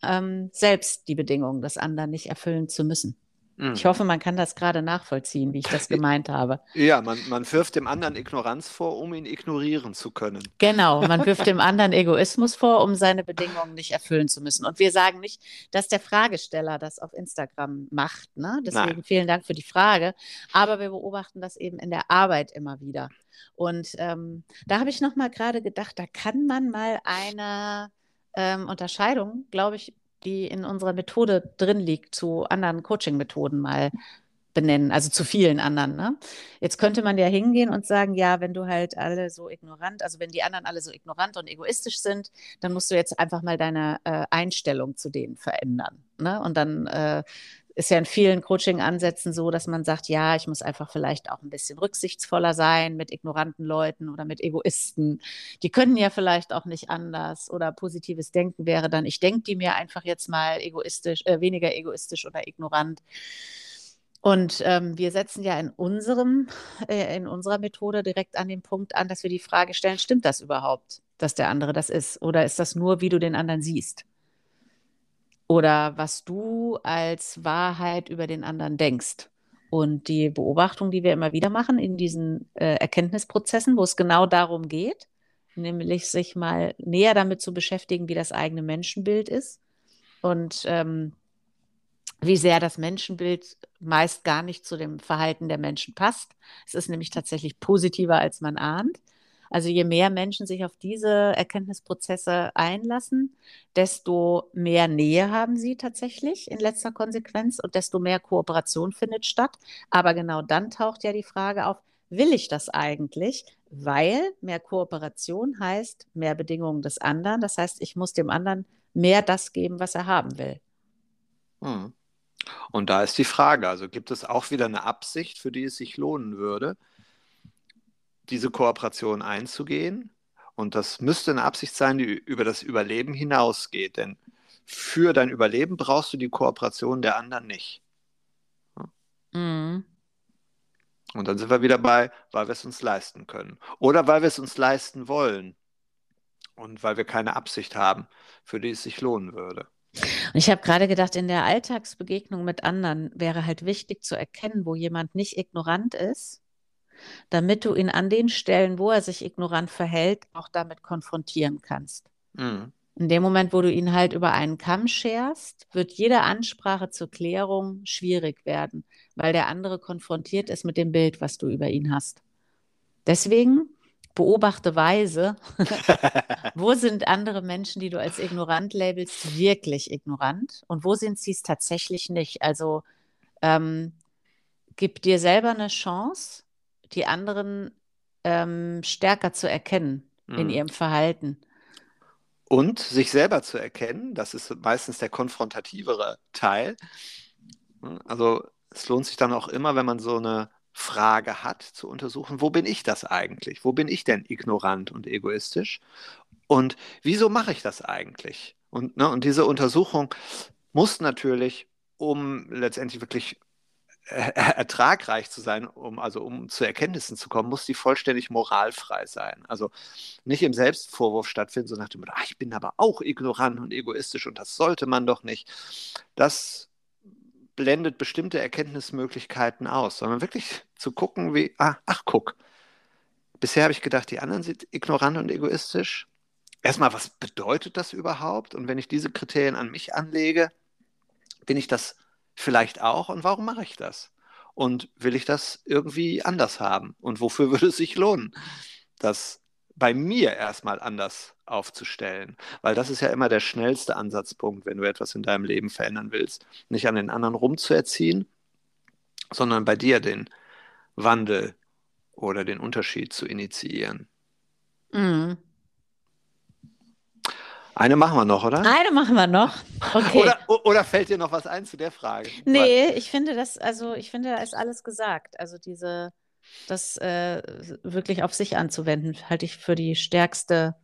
S2: ähm, selbst die Bedingungen des anderen nicht erfüllen zu müssen. Ich hoffe, man kann das gerade nachvollziehen, wie ich das gemeint habe.
S3: Ja, man, man wirft dem anderen Ignoranz vor, um ihn ignorieren zu können.
S2: Genau, man wirft dem anderen Egoismus vor, um seine Bedingungen nicht erfüllen zu müssen. Und wir sagen nicht, dass der Fragesteller das auf Instagram macht. Ne? Deswegen Nein. vielen Dank für die Frage. Aber wir beobachten das eben in der Arbeit immer wieder. Und ähm, da habe ich noch mal gerade gedacht, da kann man mal eine ähm, Unterscheidung, glaube ich, die in unserer Methode drin liegt, zu anderen Coaching-Methoden mal benennen, also zu vielen anderen. Ne? Jetzt könnte man ja hingehen und sagen, ja, wenn du halt alle so ignorant, also wenn die anderen alle so ignorant und egoistisch sind, dann musst du jetzt einfach mal deine äh, Einstellung zu denen verändern. Ne? Und dann äh, ist ja in vielen Coaching-Ansätzen so, dass man sagt, ja, ich muss einfach vielleicht auch ein bisschen rücksichtsvoller sein mit ignoranten Leuten oder mit Egoisten. Die können ja vielleicht auch nicht anders oder positives Denken wäre dann, ich denke die mir einfach jetzt mal egoistisch, äh, weniger egoistisch oder ignorant. Und ähm, wir setzen ja in unserem, äh, in unserer Methode direkt an den Punkt an, dass wir die Frage stellen, stimmt das überhaupt, dass der andere das ist? Oder ist das nur, wie du den anderen siehst? Oder was du als Wahrheit über den anderen denkst. Und die Beobachtung, die wir immer wieder machen in diesen äh, Erkenntnisprozessen, wo es genau darum geht, nämlich sich mal näher damit zu beschäftigen, wie das eigene Menschenbild ist und ähm, wie sehr das Menschenbild meist gar nicht zu dem Verhalten der Menschen passt. Es ist nämlich tatsächlich positiver, als man ahnt. Also je mehr Menschen sich auf diese Erkenntnisprozesse einlassen, desto mehr Nähe haben sie tatsächlich in letzter Konsequenz und desto mehr Kooperation findet statt. Aber genau dann taucht ja die Frage auf, will ich das eigentlich? Weil mehr Kooperation heißt mehr Bedingungen des anderen. Das heißt, ich muss dem anderen mehr das geben, was er haben will.
S3: Hm. Und da ist die Frage, also gibt es auch wieder eine Absicht, für die es sich lohnen würde, diese Kooperation einzugehen. Und das müsste eine Absicht sein, die über das Überleben hinausgeht. Denn für dein Überleben brauchst du die Kooperation der anderen nicht. Mhm. Und dann sind wir wieder bei, weil wir es uns leisten können. Oder weil wir es uns leisten wollen. Und weil wir keine Absicht haben, für die es sich lohnen würde.
S2: Und ich habe gerade gedacht, in der Alltagsbegegnung mit anderen wäre halt wichtig zu erkennen, wo jemand nicht ignorant ist damit du ihn an den Stellen, wo er sich ignorant verhält, auch damit konfrontieren kannst. Mhm. In dem Moment, wo du ihn halt über einen Kamm scherst, wird jede Ansprache zur Klärung schwierig werden, weil der andere konfrontiert ist mit dem Bild, was du über ihn hast. Deswegen beobachte weise, wo sind andere Menschen, die du als ignorant labelst, wirklich ignorant und wo sind sie es tatsächlich nicht. Also ähm, gib dir selber eine Chance, die anderen ähm, stärker zu erkennen mhm. in ihrem Verhalten.
S3: Und sich selber zu erkennen, das ist meistens der konfrontativere Teil. Also es lohnt sich dann auch immer, wenn man so eine Frage hat, zu untersuchen, wo bin ich das eigentlich? Wo bin ich denn ignorant und egoistisch? Und wieso mache ich das eigentlich? Und, ne, und diese Untersuchung muss natürlich, um letztendlich wirklich ertragreich zu sein, um also um zu Erkenntnissen zu kommen, muss die vollständig moralfrei sein. Also nicht im Selbstvorwurf stattfinden, so nach dem Motto, ah, ich bin aber auch ignorant und egoistisch und das sollte man doch nicht. Das blendet bestimmte Erkenntnismöglichkeiten aus, sondern wirklich zu gucken, wie, ah, ach guck, bisher habe ich gedacht, die anderen sind ignorant und egoistisch. Erstmal, was bedeutet das überhaupt? Und wenn ich diese Kriterien an mich anlege, bin ich das vielleicht auch und warum mache ich das? Und will ich das irgendwie anders haben? Und wofür würde es sich lohnen, das bei mir erstmal anders aufzustellen? Weil das ist ja immer der schnellste Ansatzpunkt, wenn du etwas in deinem Leben verändern willst. Nicht an den anderen rumzuerziehen, sondern bei dir den Wandel oder den Unterschied zu initiieren. Mhm. Eine machen wir noch, oder?
S2: Eine machen wir noch. Okay.
S3: oder, oder fällt dir noch was ein zu der Frage?
S2: Nee, ich finde das, also ich finde, da ist alles gesagt. Also diese, das äh, wirklich auf sich anzuwenden, halte ich für die stärkste,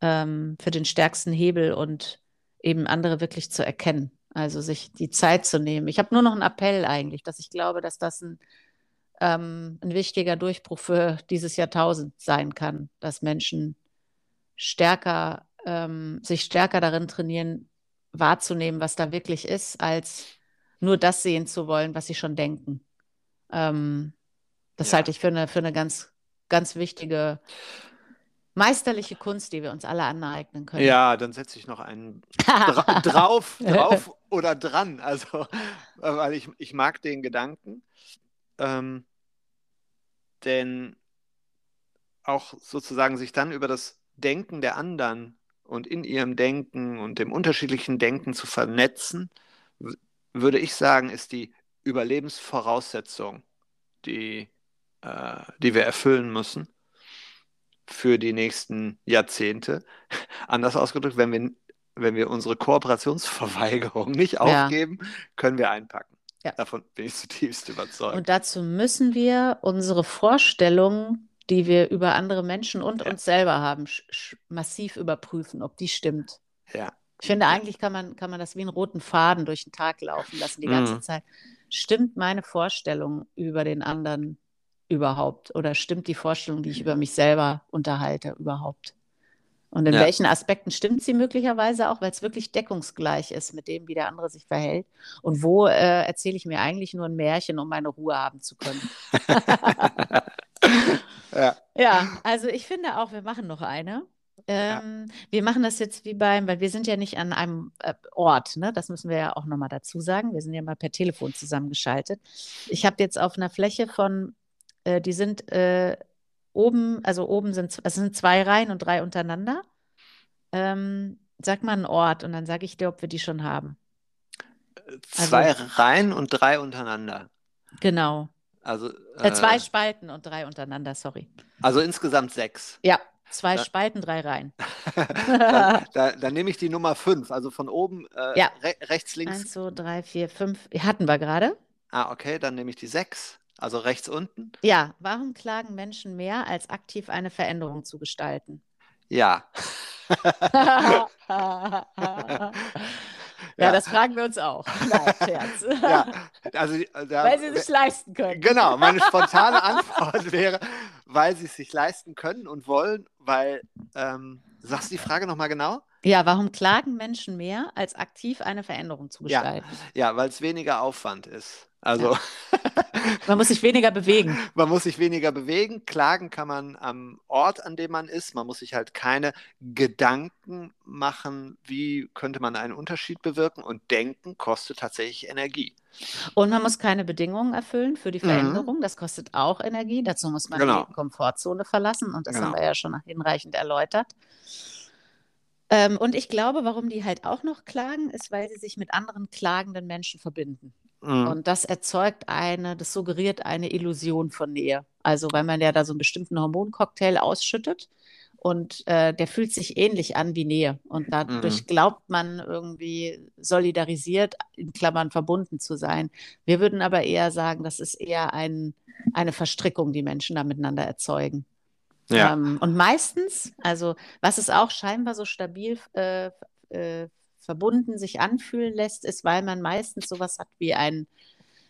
S2: ähm, für den stärksten Hebel und eben andere wirklich zu erkennen. Also sich die Zeit zu nehmen. Ich habe nur noch einen Appell eigentlich, dass ich glaube, dass das ein, ähm, ein wichtiger Durchbruch für dieses Jahrtausend sein kann, dass Menschen stärker ähm, sich stärker darin trainieren, wahrzunehmen, was da wirklich ist, als nur das sehen zu wollen, was sie schon denken. Ähm, das
S3: Ja.
S2: halte ich für eine, für eine ganz, ganz wichtige, meisterliche Kunst, die wir uns alle aneignen können.
S3: Ja, dann setze ich noch einen dra drauf, drauf oder dran. Also, äh, weil ich, ich mag den Gedanken. Ähm, denn auch sozusagen sich dann über das Denken der anderen und in ihrem Denken und dem unterschiedlichen Denken zu vernetzen, würde ich sagen, ist die Überlebensvoraussetzung, die, äh, die wir erfüllen müssen für die nächsten Jahrzehnte. Anders ausgedrückt, wenn wir, wenn wir unsere Kooperationsverweigerung nicht
S2: Ja.
S3: aufgeben, können wir einpacken.
S2: Ja.
S3: Davon bin ich zutiefst überzeugt.
S2: Und dazu müssen wir unsere Vorstellungen, die wir über andere Menschen und
S3: Ja.
S2: uns selber haben, massiv überprüfen, ob die stimmt.
S3: ja.
S2: Ich finde, eigentlich kann man, kann man das wie einen roten Faden durch den Tag laufen lassen, die ganze
S3: Mhm.
S2: Zeit. Stimmt meine Vorstellung über den anderen überhaupt? Oder stimmt die Vorstellung, die ich über mich selber unterhalte, überhaupt? Und in
S3: Ja.
S2: welchen Aspekten stimmt sie möglicherweise auch, weil es wirklich deckungsgleich ist mit dem, wie der andere sich verhält? Und wo äh, erzähle ich mir eigentlich nur ein Märchen, um meine Ruhe haben zu können?
S3: ja.
S2: Ja, also ich finde auch, wir machen noch eine. Ähm, Wir machen das jetzt wie beim, weil wir sind ja nicht an einem äh, Ort, ne? Das müssen wir ja auch nochmal dazu sagen. Wir sind ja mal per Telefon zusammengeschaltet. Ich habe jetzt auf einer Fläche von, äh, die sind äh, oben, also oben sind, also sind zwei Reihen und drei untereinander. Ähm, sag mal einen Ort und dann sage ich dir, ob wir die schon haben.
S3: Zwei Reihen und drei untereinander.
S2: Genau.
S3: Also,
S2: Äh, zwei
S3: äh,
S2: Spalten und drei untereinander, sorry.
S3: also insgesamt sechs.
S2: Ja, zwei
S3: Ja.
S2: Spalten, drei Reihen.
S3: dann, da, dann nehme ich die Nummer fünf, also von oben äh,
S2: Ja.
S3: re rechts, links.
S2: Eins, zwei, drei, vier, fünf. Hatten wir gerade.
S3: Ah, okay, dann nehme ich die sechs, also rechts unten.
S2: Ja, warum klagen Menschen mehr, als aktiv eine Veränderung zu gestalten?
S3: Ja.
S2: ja, das fragen wir uns auch. Nein, Scherz.
S3: ja. Also, äh, da,
S2: Weil sie sich leisten können.
S3: Genau, meine spontane Antwort wäre, weil sie es sich leisten können und wollen, weil, ähm, sagst du die Frage nochmal genau?
S2: Ja, warum klagen Menschen mehr, als aktiv eine Veränderung zu
S3: Ja.
S2: gestalten?
S3: Ja, weil es weniger Aufwand ist. Also
S2: Man muss sich weniger bewegen.
S3: man muss sich weniger bewegen. Klagen kann man am Ort, an dem man ist. Man muss sich halt keine Gedanken machen, wie könnte man einen Unterschied bewirken. Und denken kostet tatsächlich Energie.
S2: Und man muss keine Bedingungen erfüllen für die
S3: Mhm.
S2: Veränderung. Das kostet auch Energie. Dazu muss man
S3: Genau.
S2: die Komfortzone verlassen. Und das haben
S3: Genau.
S2: wir ja schon hinreichend erläutert. Ähm, und ich glaube, warum die halt auch noch klagen, ist, weil sie sich mit anderen klagenden Menschen verbinden.
S3: Mhm.
S2: Und das erzeugt eine, das suggeriert eine Illusion von Nähe. Also, weil man ja da so einen bestimmten Hormoncocktail ausschüttet und äh, der fühlt sich ähnlich an wie Nähe. Und dadurch
S3: Mhm.
S2: glaubt man irgendwie solidarisiert, in Klammern verbunden zu sein. Wir würden aber eher sagen, das ist eher ein, eine Verstrickung, die Menschen da miteinander erzeugen.
S3: Ja.
S2: Ähm, und meistens, also was es auch scheinbar so stabil äh, äh, verbunden sich anfühlen lässt, ist, weil man meistens sowas hat wie einen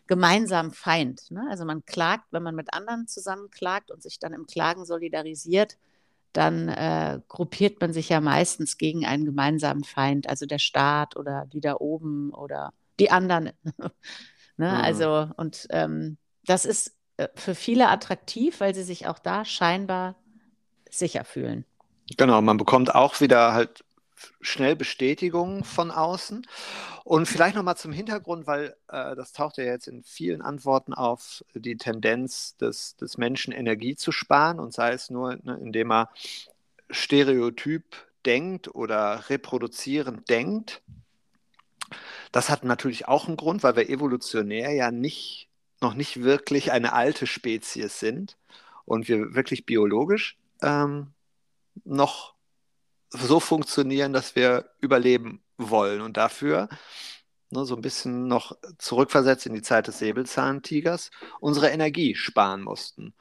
S2: gemeinsamen Feind. Ne? Also man klagt, wenn man mit anderen zusammen klagt und sich dann im Klagen solidarisiert, dann äh, gruppiert man sich ja meistens gegen einen gemeinsamen Feind, also der Staat oder die da oben oder die anderen. ne?
S3: Mhm.
S2: Also, und ähm, das ist äh, für viele attraktiv, weil sie sich auch da scheinbar sicher fühlen.
S3: Genau, man bekommt auch wieder halt schnell Bestätigung von außen. Und vielleicht nochmal zum Hintergrund, weil äh, das taucht ja jetzt in vielen Antworten auf, die Tendenz des, des Menschen Energie zu sparen und sei es nur, ne, indem er stereotyp denkt oder reproduzierend denkt. Das hat natürlich auch einen Grund, weil wir evolutionär ja nicht, noch nicht wirklich eine alte Spezies sind und wir wirklich biologisch ähm, noch so funktionieren, dass wir überleben wollen und dafür ne, so ein bisschen noch zurückversetzt in die Zeit des Säbelzahntigers unsere Energie sparen mussten.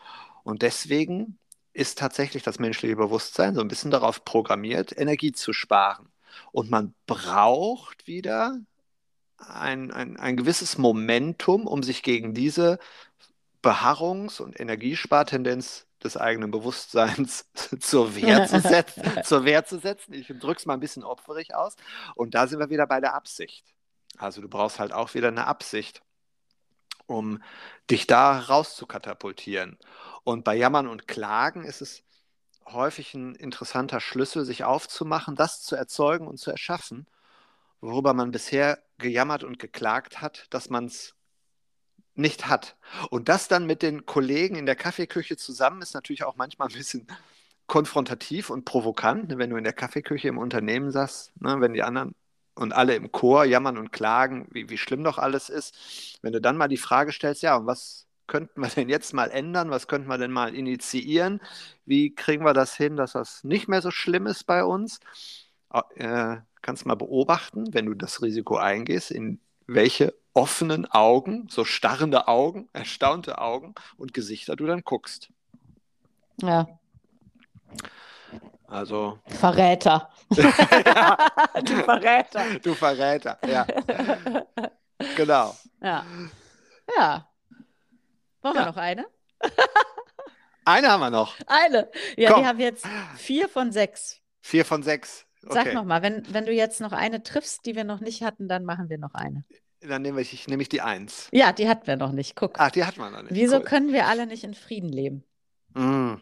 S3: Und deswegen ist tatsächlich das menschliche Bewusstsein so ein bisschen darauf programmiert, Energie zu sparen. Und man braucht wieder ein, ein, ein gewisses Momentum, um sich gegen diese Beharrungs- und Energiespartendenz des eigenen Bewusstseins zur Wehr zu setzen. zur Wehr zu setzen. Ich drücke es mal ein bisschen opferig aus. Und da sind wir wieder bei der Absicht. Also du brauchst halt auch wieder eine Absicht, um dich da raus zu katapultieren. Und bei Jammern und Klagen ist es häufig ein interessanter Schlüssel, sich aufzumachen, das zu erzeugen und zu erschaffen, worüber man bisher gejammert und geklagt hat, dass man es nicht hat. Und das dann mit den Kollegen in der Kaffeeküche zusammen ist natürlich auch manchmal ein bisschen konfrontativ und provokant, ne, wenn du in der Kaffeeküche im Unternehmen saßt, ne, wenn die anderen und alle im Chor jammern und klagen, wie, wie schlimm doch alles ist. Wenn du dann mal die Frage stellst, ja, und was könnten wir denn jetzt mal ändern? Was könnten wir denn mal initiieren? Wie kriegen wir das hin, dass das nicht mehr so schlimm ist bei uns? Äh, kannst mal beobachten, wenn du das Risiko eingehst, in welche offenen Augen, so starrende Augen, erstaunte Augen und Gesichter du dann guckst.
S2: Ja.
S3: Also.
S2: Verräter.
S3: ja.
S2: Du Verräter.
S3: Du Verräter, ja. genau.
S2: Ja. Ja. Wir
S3: Ja.
S2: noch eine?
S3: Eine haben wir noch.
S2: Eine. Ja,
S3: Komm.
S2: wir haben jetzt vier von sechs.
S3: Vier von sechs.
S2: Sag
S3: Okay.
S2: noch wenn, wenn du jetzt noch eine triffst, die wir noch nicht hatten, dann machen wir noch eine.
S3: Dann nehme ich, ich nehme ich die Eins.
S2: Ja, die hatten wir noch nicht. Guck.
S3: Ach, die hat man noch nicht.
S2: Wieso
S3: Cool.
S2: können wir alle nicht in Frieden leben?
S3: Mm.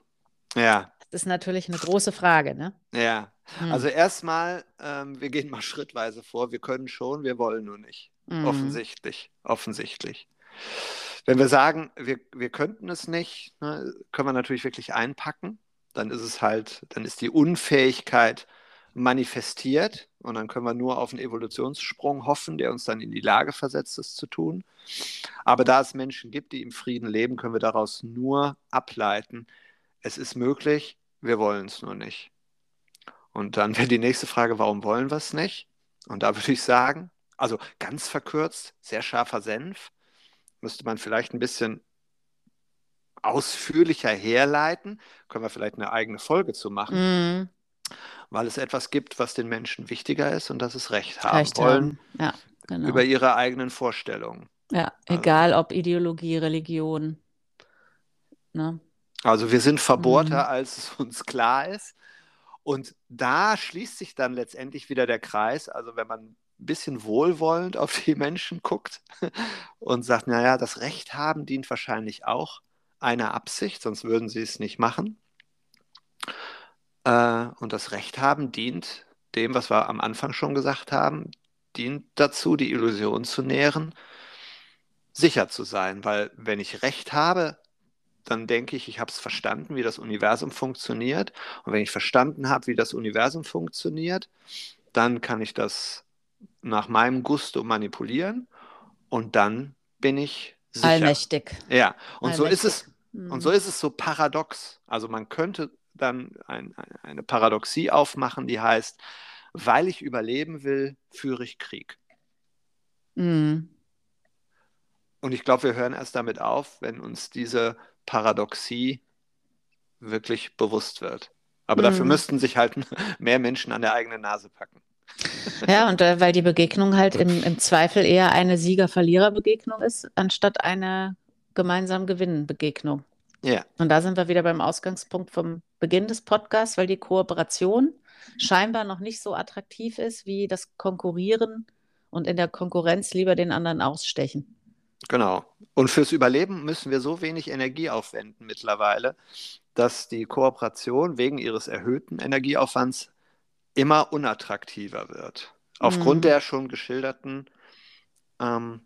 S3: Ja,
S2: Das ist natürlich eine große Frage, ne?
S3: ja.
S2: Hm.
S3: Also erstmal, ähm, wir gehen mal schrittweise vor. Wir können schon, wir wollen nur nicht.
S2: Mhm.
S3: Offensichtlich. Offensichtlich. Wenn wir sagen, wir, wir könnten es nicht, ne, können wir natürlich wirklich einpacken. Dann ist es halt, dann ist die Unfähigkeit manifestiert und dann können wir nur auf einen Evolutionssprung hoffen, der uns dann in die Lage versetzt, es zu tun. Aber da es Menschen gibt, die im Frieden leben, können wir daraus nur ableiten, es ist möglich, wir wollen es nur nicht. Und dann wäre die nächste Frage, warum wollen wir es nicht? Und da würde ich sagen, also ganz verkürzt, sehr scharfer Senf, müsste man vielleicht ein bisschen ausführlicher herleiten, können wir vielleicht eine eigene Folge zu machen,
S2: Mhm.
S3: Weil es etwas gibt, was den Menschen wichtiger ist und das ist Recht haben
S2: Recht
S3: wollen
S2: haben. Ja, genau.
S3: über ihre eigenen Vorstellungen.
S2: ja,
S3: Also-
S2: egal ob Ideologie, Religion. Ne?
S3: Also wir sind verbohrter,
S2: Mhm.
S3: als es uns klar ist. Und da schließt sich dann letztendlich wieder der Kreis. Also wenn man ein bisschen wohlwollend auf die Menschen guckt und sagt, naja, das Recht haben dient wahrscheinlich auch einer Absicht, sonst würden sie es nicht machen. Äh, und das Recht haben dient dem, was wir am Anfang schon gesagt haben, dient dazu, die Illusion zu nähren, sicher zu sein. Weil wenn ich Recht habe, dann denke ich, ich habe es verstanden, wie das Universum funktioniert. Und wenn ich verstanden habe, wie das Universum funktioniert, dann kann ich das nach meinem Gusto manipulieren und dann bin ich sicher.
S2: Allmächtig.
S3: Ja, und so ist es,
S2: Mhm.
S3: und so ist es so paradox. Also man könnte dann ein, ein, eine Paradoxie aufmachen, die heißt, weil ich überleben will, führe ich Krieg.
S2: Mhm.
S3: Und ich glaube, wir hören erst damit auf, wenn uns diese Paradoxie wirklich bewusst wird. Aber dafür
S2: Mhm.
S3: müssten sich halt mehr Menschen an der eigenen Nase packen.
S2: Ja, und äh, weil die Begegnung halt im, im Zweifel eher eine Sieger-Verlierer-Begegnung ist, anstatt eine gemeinsam Gewinnen-Begegnung.
S3: Ja,
S2: Und da sind wir wieder beim Ausgangspunkt vom Beginn des Podcasts, weil die Kooperation scheinbar noch nicht so attraktiv ist wie das Konkurrieren und in der Konkurrenz lieber den anderen ausstechen.
S3: genau. Und fürs Überleben müssen wir so wenig Energie aufwenden mittlerweile, dass die Kooperation wegen ihres erhöhten Energieaufwands immer unattraktiver wird. Aufgrund
S2: Mhm.
S3: der schon geschilderten ähm,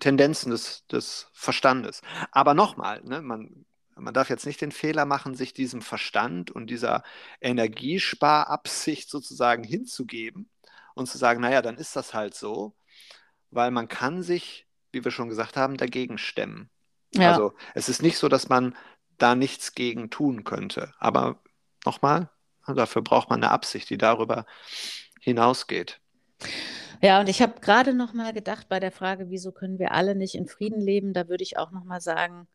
S3: Tendenzen des, des Verstandes. Aber nochmal, ne, man, man darf jetzt nicht den Fehler machen, sich diesem Verstand und dieser Energiesparabsicht sozusagen hinzugeben und zu sagen, naja, dann ist das halt so, weil man kann sich, wie wir schon gesagt haben, dagegen stemmen.
S2: Ja,
S3: Also es ist nicht so, dass man da nichts gegen tun könnte. Aber nochmal, dafür braucht man eine Absicht, die darüber hinausgeht.
S2: Ja, und ich habe gerade noch mal gedacht bei der Frage, wieso können wir alle nicht in Frieden leben, da würde ich auch noch mal sagen,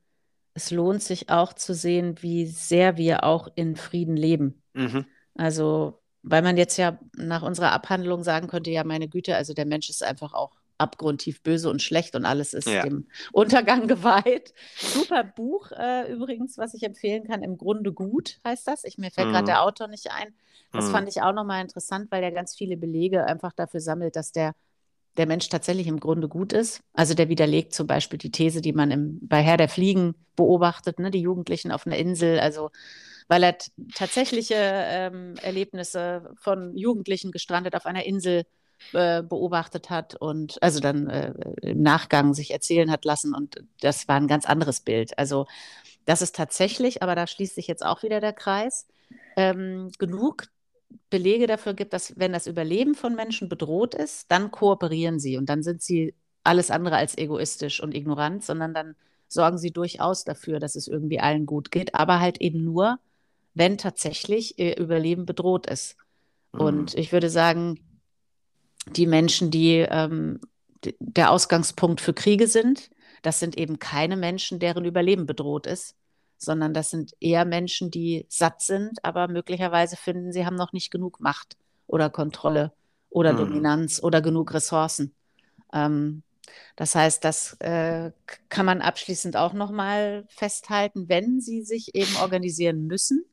S2: es lohnt sich auch zu sehen, wie sehr wir auch in Frieden leben.
S3: Mhm.
S2: Also, weil man jetzt ja nach unserer Abhandlung sagen könnte, ja, meine Güte, also der Mensch ist einfach auch abgrundtief böse und schlecht und alles ist
S3: Ja.
S2: dem Untergang geweiht. Super Buch äh, übrigens, was ich empfehlen kann, im Grunde gut heißt das. Ich, mir fällt gerade
S3: Mhm.
S2: der Autor nicht ein. Das
S3: Mhm.
S2: fand ich auch nochmal interessant, weil er ganz viele Belege einfach dafür sammelt, dass der der Mensch tatsächlich im Grunde gut ist. Also der widerlegt zum Beispiel die These, die man im, bei Herr der Fliegen beobachtet, ne, die Jugendlichen auf einer Insel, also weil er tatsächliche ähm, Erlebnisse von Jugendlichen gestrandet auf einer Insel äh, beobachtet hat und also dann äh, im Nachgang sich erzählen hat lassen und das war ein ganz anderes Bild. Also das ist tatsächlich, aber da schließt sich jetzt auch wieder der Kreis, ähm, genug Belege dafür gibt, dass wenn das Überleben von Menschen bedroht ist, dann kooperieren sie und dann sind sie alles andere als egoistisch und ignorant, sondern dann sorgen sie durchaus dafür, dass es irgendwie allen gut geht, aber halt eben nur, wenn tatsächlich ihr Überleben bedroht ist. Mhm. Und ich würde sagen, die Menschen, die ähm, der Ausgangspunkt für Kriege sind, das sind eben keine Menschen, deren Überleben bedroht ist, sondern das sind eher Menschen, die satt sind, aber möglicherweise finden, sie haben noch nicht genug Macht oder Kontrolle oder mhm. Dominanz oder genug Ressourcen. Ähm, das heißt, das äh, kann man abschließend auch nochmal festhalten. Wenn sie sich eben organisieren müssen,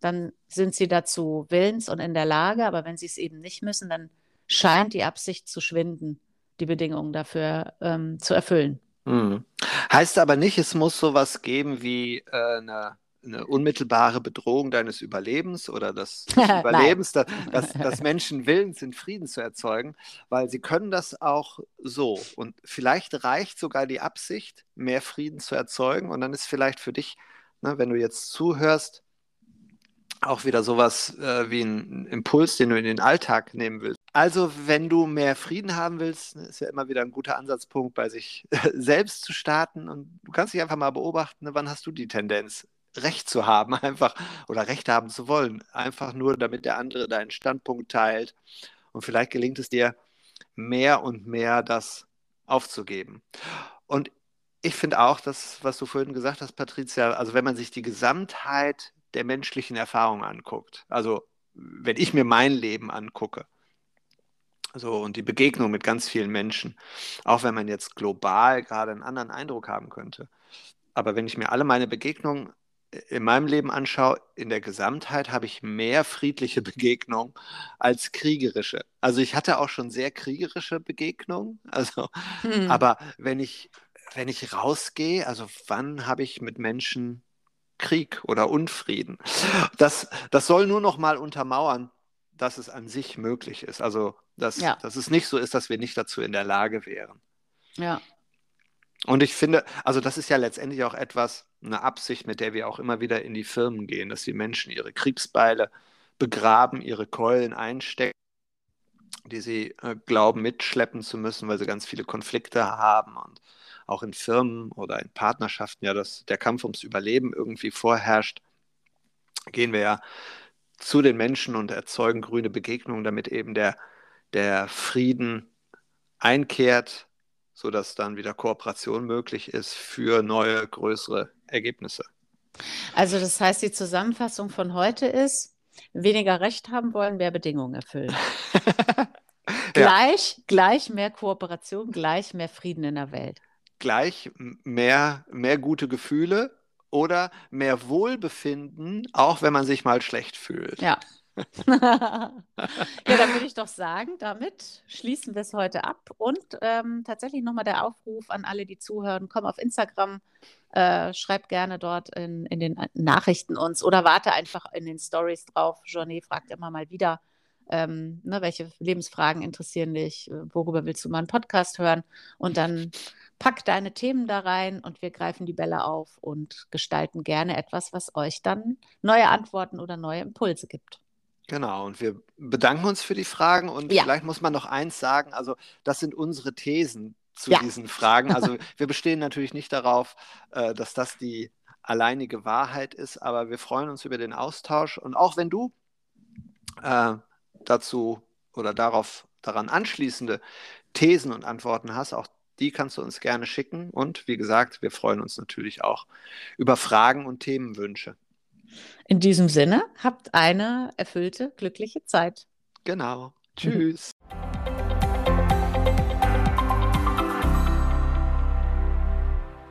S2: dann sind sie dazu willens und in der Lage, aber wenn sie es eben nicht müssen, dann scheint die Absicht zu schwinden, die Bedingungen dafür ähm, zu erfüllen.
S3: Hm. Heißt aber nicht, es muss sowas geben wie äh, eine, eine, unmittelbare Bedrohung deines Überlebens oder des, des Überlebens, dass, dass, dass Menschen willens sind, Frieden zu erzeugen, weil sie können das auch so. Und vielleicht reicht sogar die Absicht, mehr Frieden zu erzeugen. Und dann ist vielleicht für dich, ne, wenn du jetzt zuhörst, auch wieder sowas äh, wie ein Impuls, den du in den Alltag nehmen willst. Also, wenn du mehr Frieden haben willst, ne, ist ja immer wieder ein guter Ansatzpunkt, bei sich selbst zu starten. Und du kannst dich einfach mal beobachten, ne, wann hast du die Tendenz, Recht zu haben, einfach oder Recht haben zu wollen. Einfach nur, damit der andere deinen Standpunkt teilt. Und vielleicht gelingt es dir, mehr und mehr das aufzugeben. Und ich finde auch, das, was du vorhin gesagt hast, Patricia, also wenn man sich die Gesamtheit der menschlichen Erfahrung anguckt, also wenn ich mir mein Leben angucke, so, und die Begegnung mit ganz vielen Menschen, auch wenn man jetzt global gerade einen anderen Eindruck haben könnte. Aber wenn ich mir alle meine Begegnungen in meinem Leben anschaue, in der Gesamtheit habe ich mehr friedliche Begegnungen als kriegerische. Also ich hatte auch schon sehr kriegerische Begegnungen. Also, hm. aber wenn ich, wenn ich rausgehe, also wann habe ich mit Menschen Krieg oder Unfrieden? Das, das soll nur noch mal untermauern, dass es an sich möglich ist. Also, dass, ja. dass es nicht so ist, dass wir nicht dazu in der Lage wären.
S2: Ja.
S3: Und ich finde, also das ist ja letztendlich auch etwas, eine Absicht, mit der wir auch immer wieder in die Firmen gehen, dass die Menschen ihre Kriegsbeile begraben, ihre Keulen einstecken, die sie äh, glauben mitschleppen zu müssen, weil sie ganz viele Konflikte haben und auch in Firmen oder in Partnerschaften ja dass der Kampf ums Überleben irgendwie vorherrscht, gehen wir ja zu den Menschen und erzeugen grüne Begegnungen, damit eben der, der Frieden einkehrt, sodass dann wieder Kooperation möglich ist für neue, größere Ergebnisse.
S2: Also das heißt, die Zusammenfassung von heute ist, weniger Recht haben wollen, mehr Bedingungen erfüllen. gleich, ja. gleich mehr Kooperation, gleich mehr Frieden in der Welt.
S3: Gleich mehr, mehr gute Gefühle, oder mehr Wohlbefinden, auch wenn man sich mal schlecht fühlt.
S2: Ja. ja, dann würde ich doch sagen, damit schließen wir es heute ab. Und ähm, tatsächlich nochmal der Aufruf an alle, die zuhören, komm auf Instagram, äh, schreib gerne dort in, in den Nachrichten uns oder warte einfach in den Stories drauf. Journée fragt immer mal wieder, ähm, ne, welche Lebensfragen interessieren dich, worüber willst du mal einen Podcast hören? Und dann pack deine Themen da rein und wir greifen die Bälle auf und gestalten gerne etwas, was euch dann neue Antworten oder neue Impulse gibt.
S3: Genau, und wir bedanken uns für die Fragen und ja. vielleicht muss man noch eins sagen, also das sind unsere Thesen zu ja. diesen Fragen. Also wir bestehen natürlich nicht darauf, äh, dass das die alleinige Wahrheit ist, aber wir freuen uns über den Austausch und auch wenn du äh, dazu oder darauf daran anschließende Thesen und Antworten hast, auch die kannst du uns gerne schicken. Und wie gesagt, wir freuen uns natürlich auch über Fragen und Themenwünsche.
S2: In diesem Sinne, habt eine erfüllte, glückliche Zeit.
S3: Genau. Tschüss.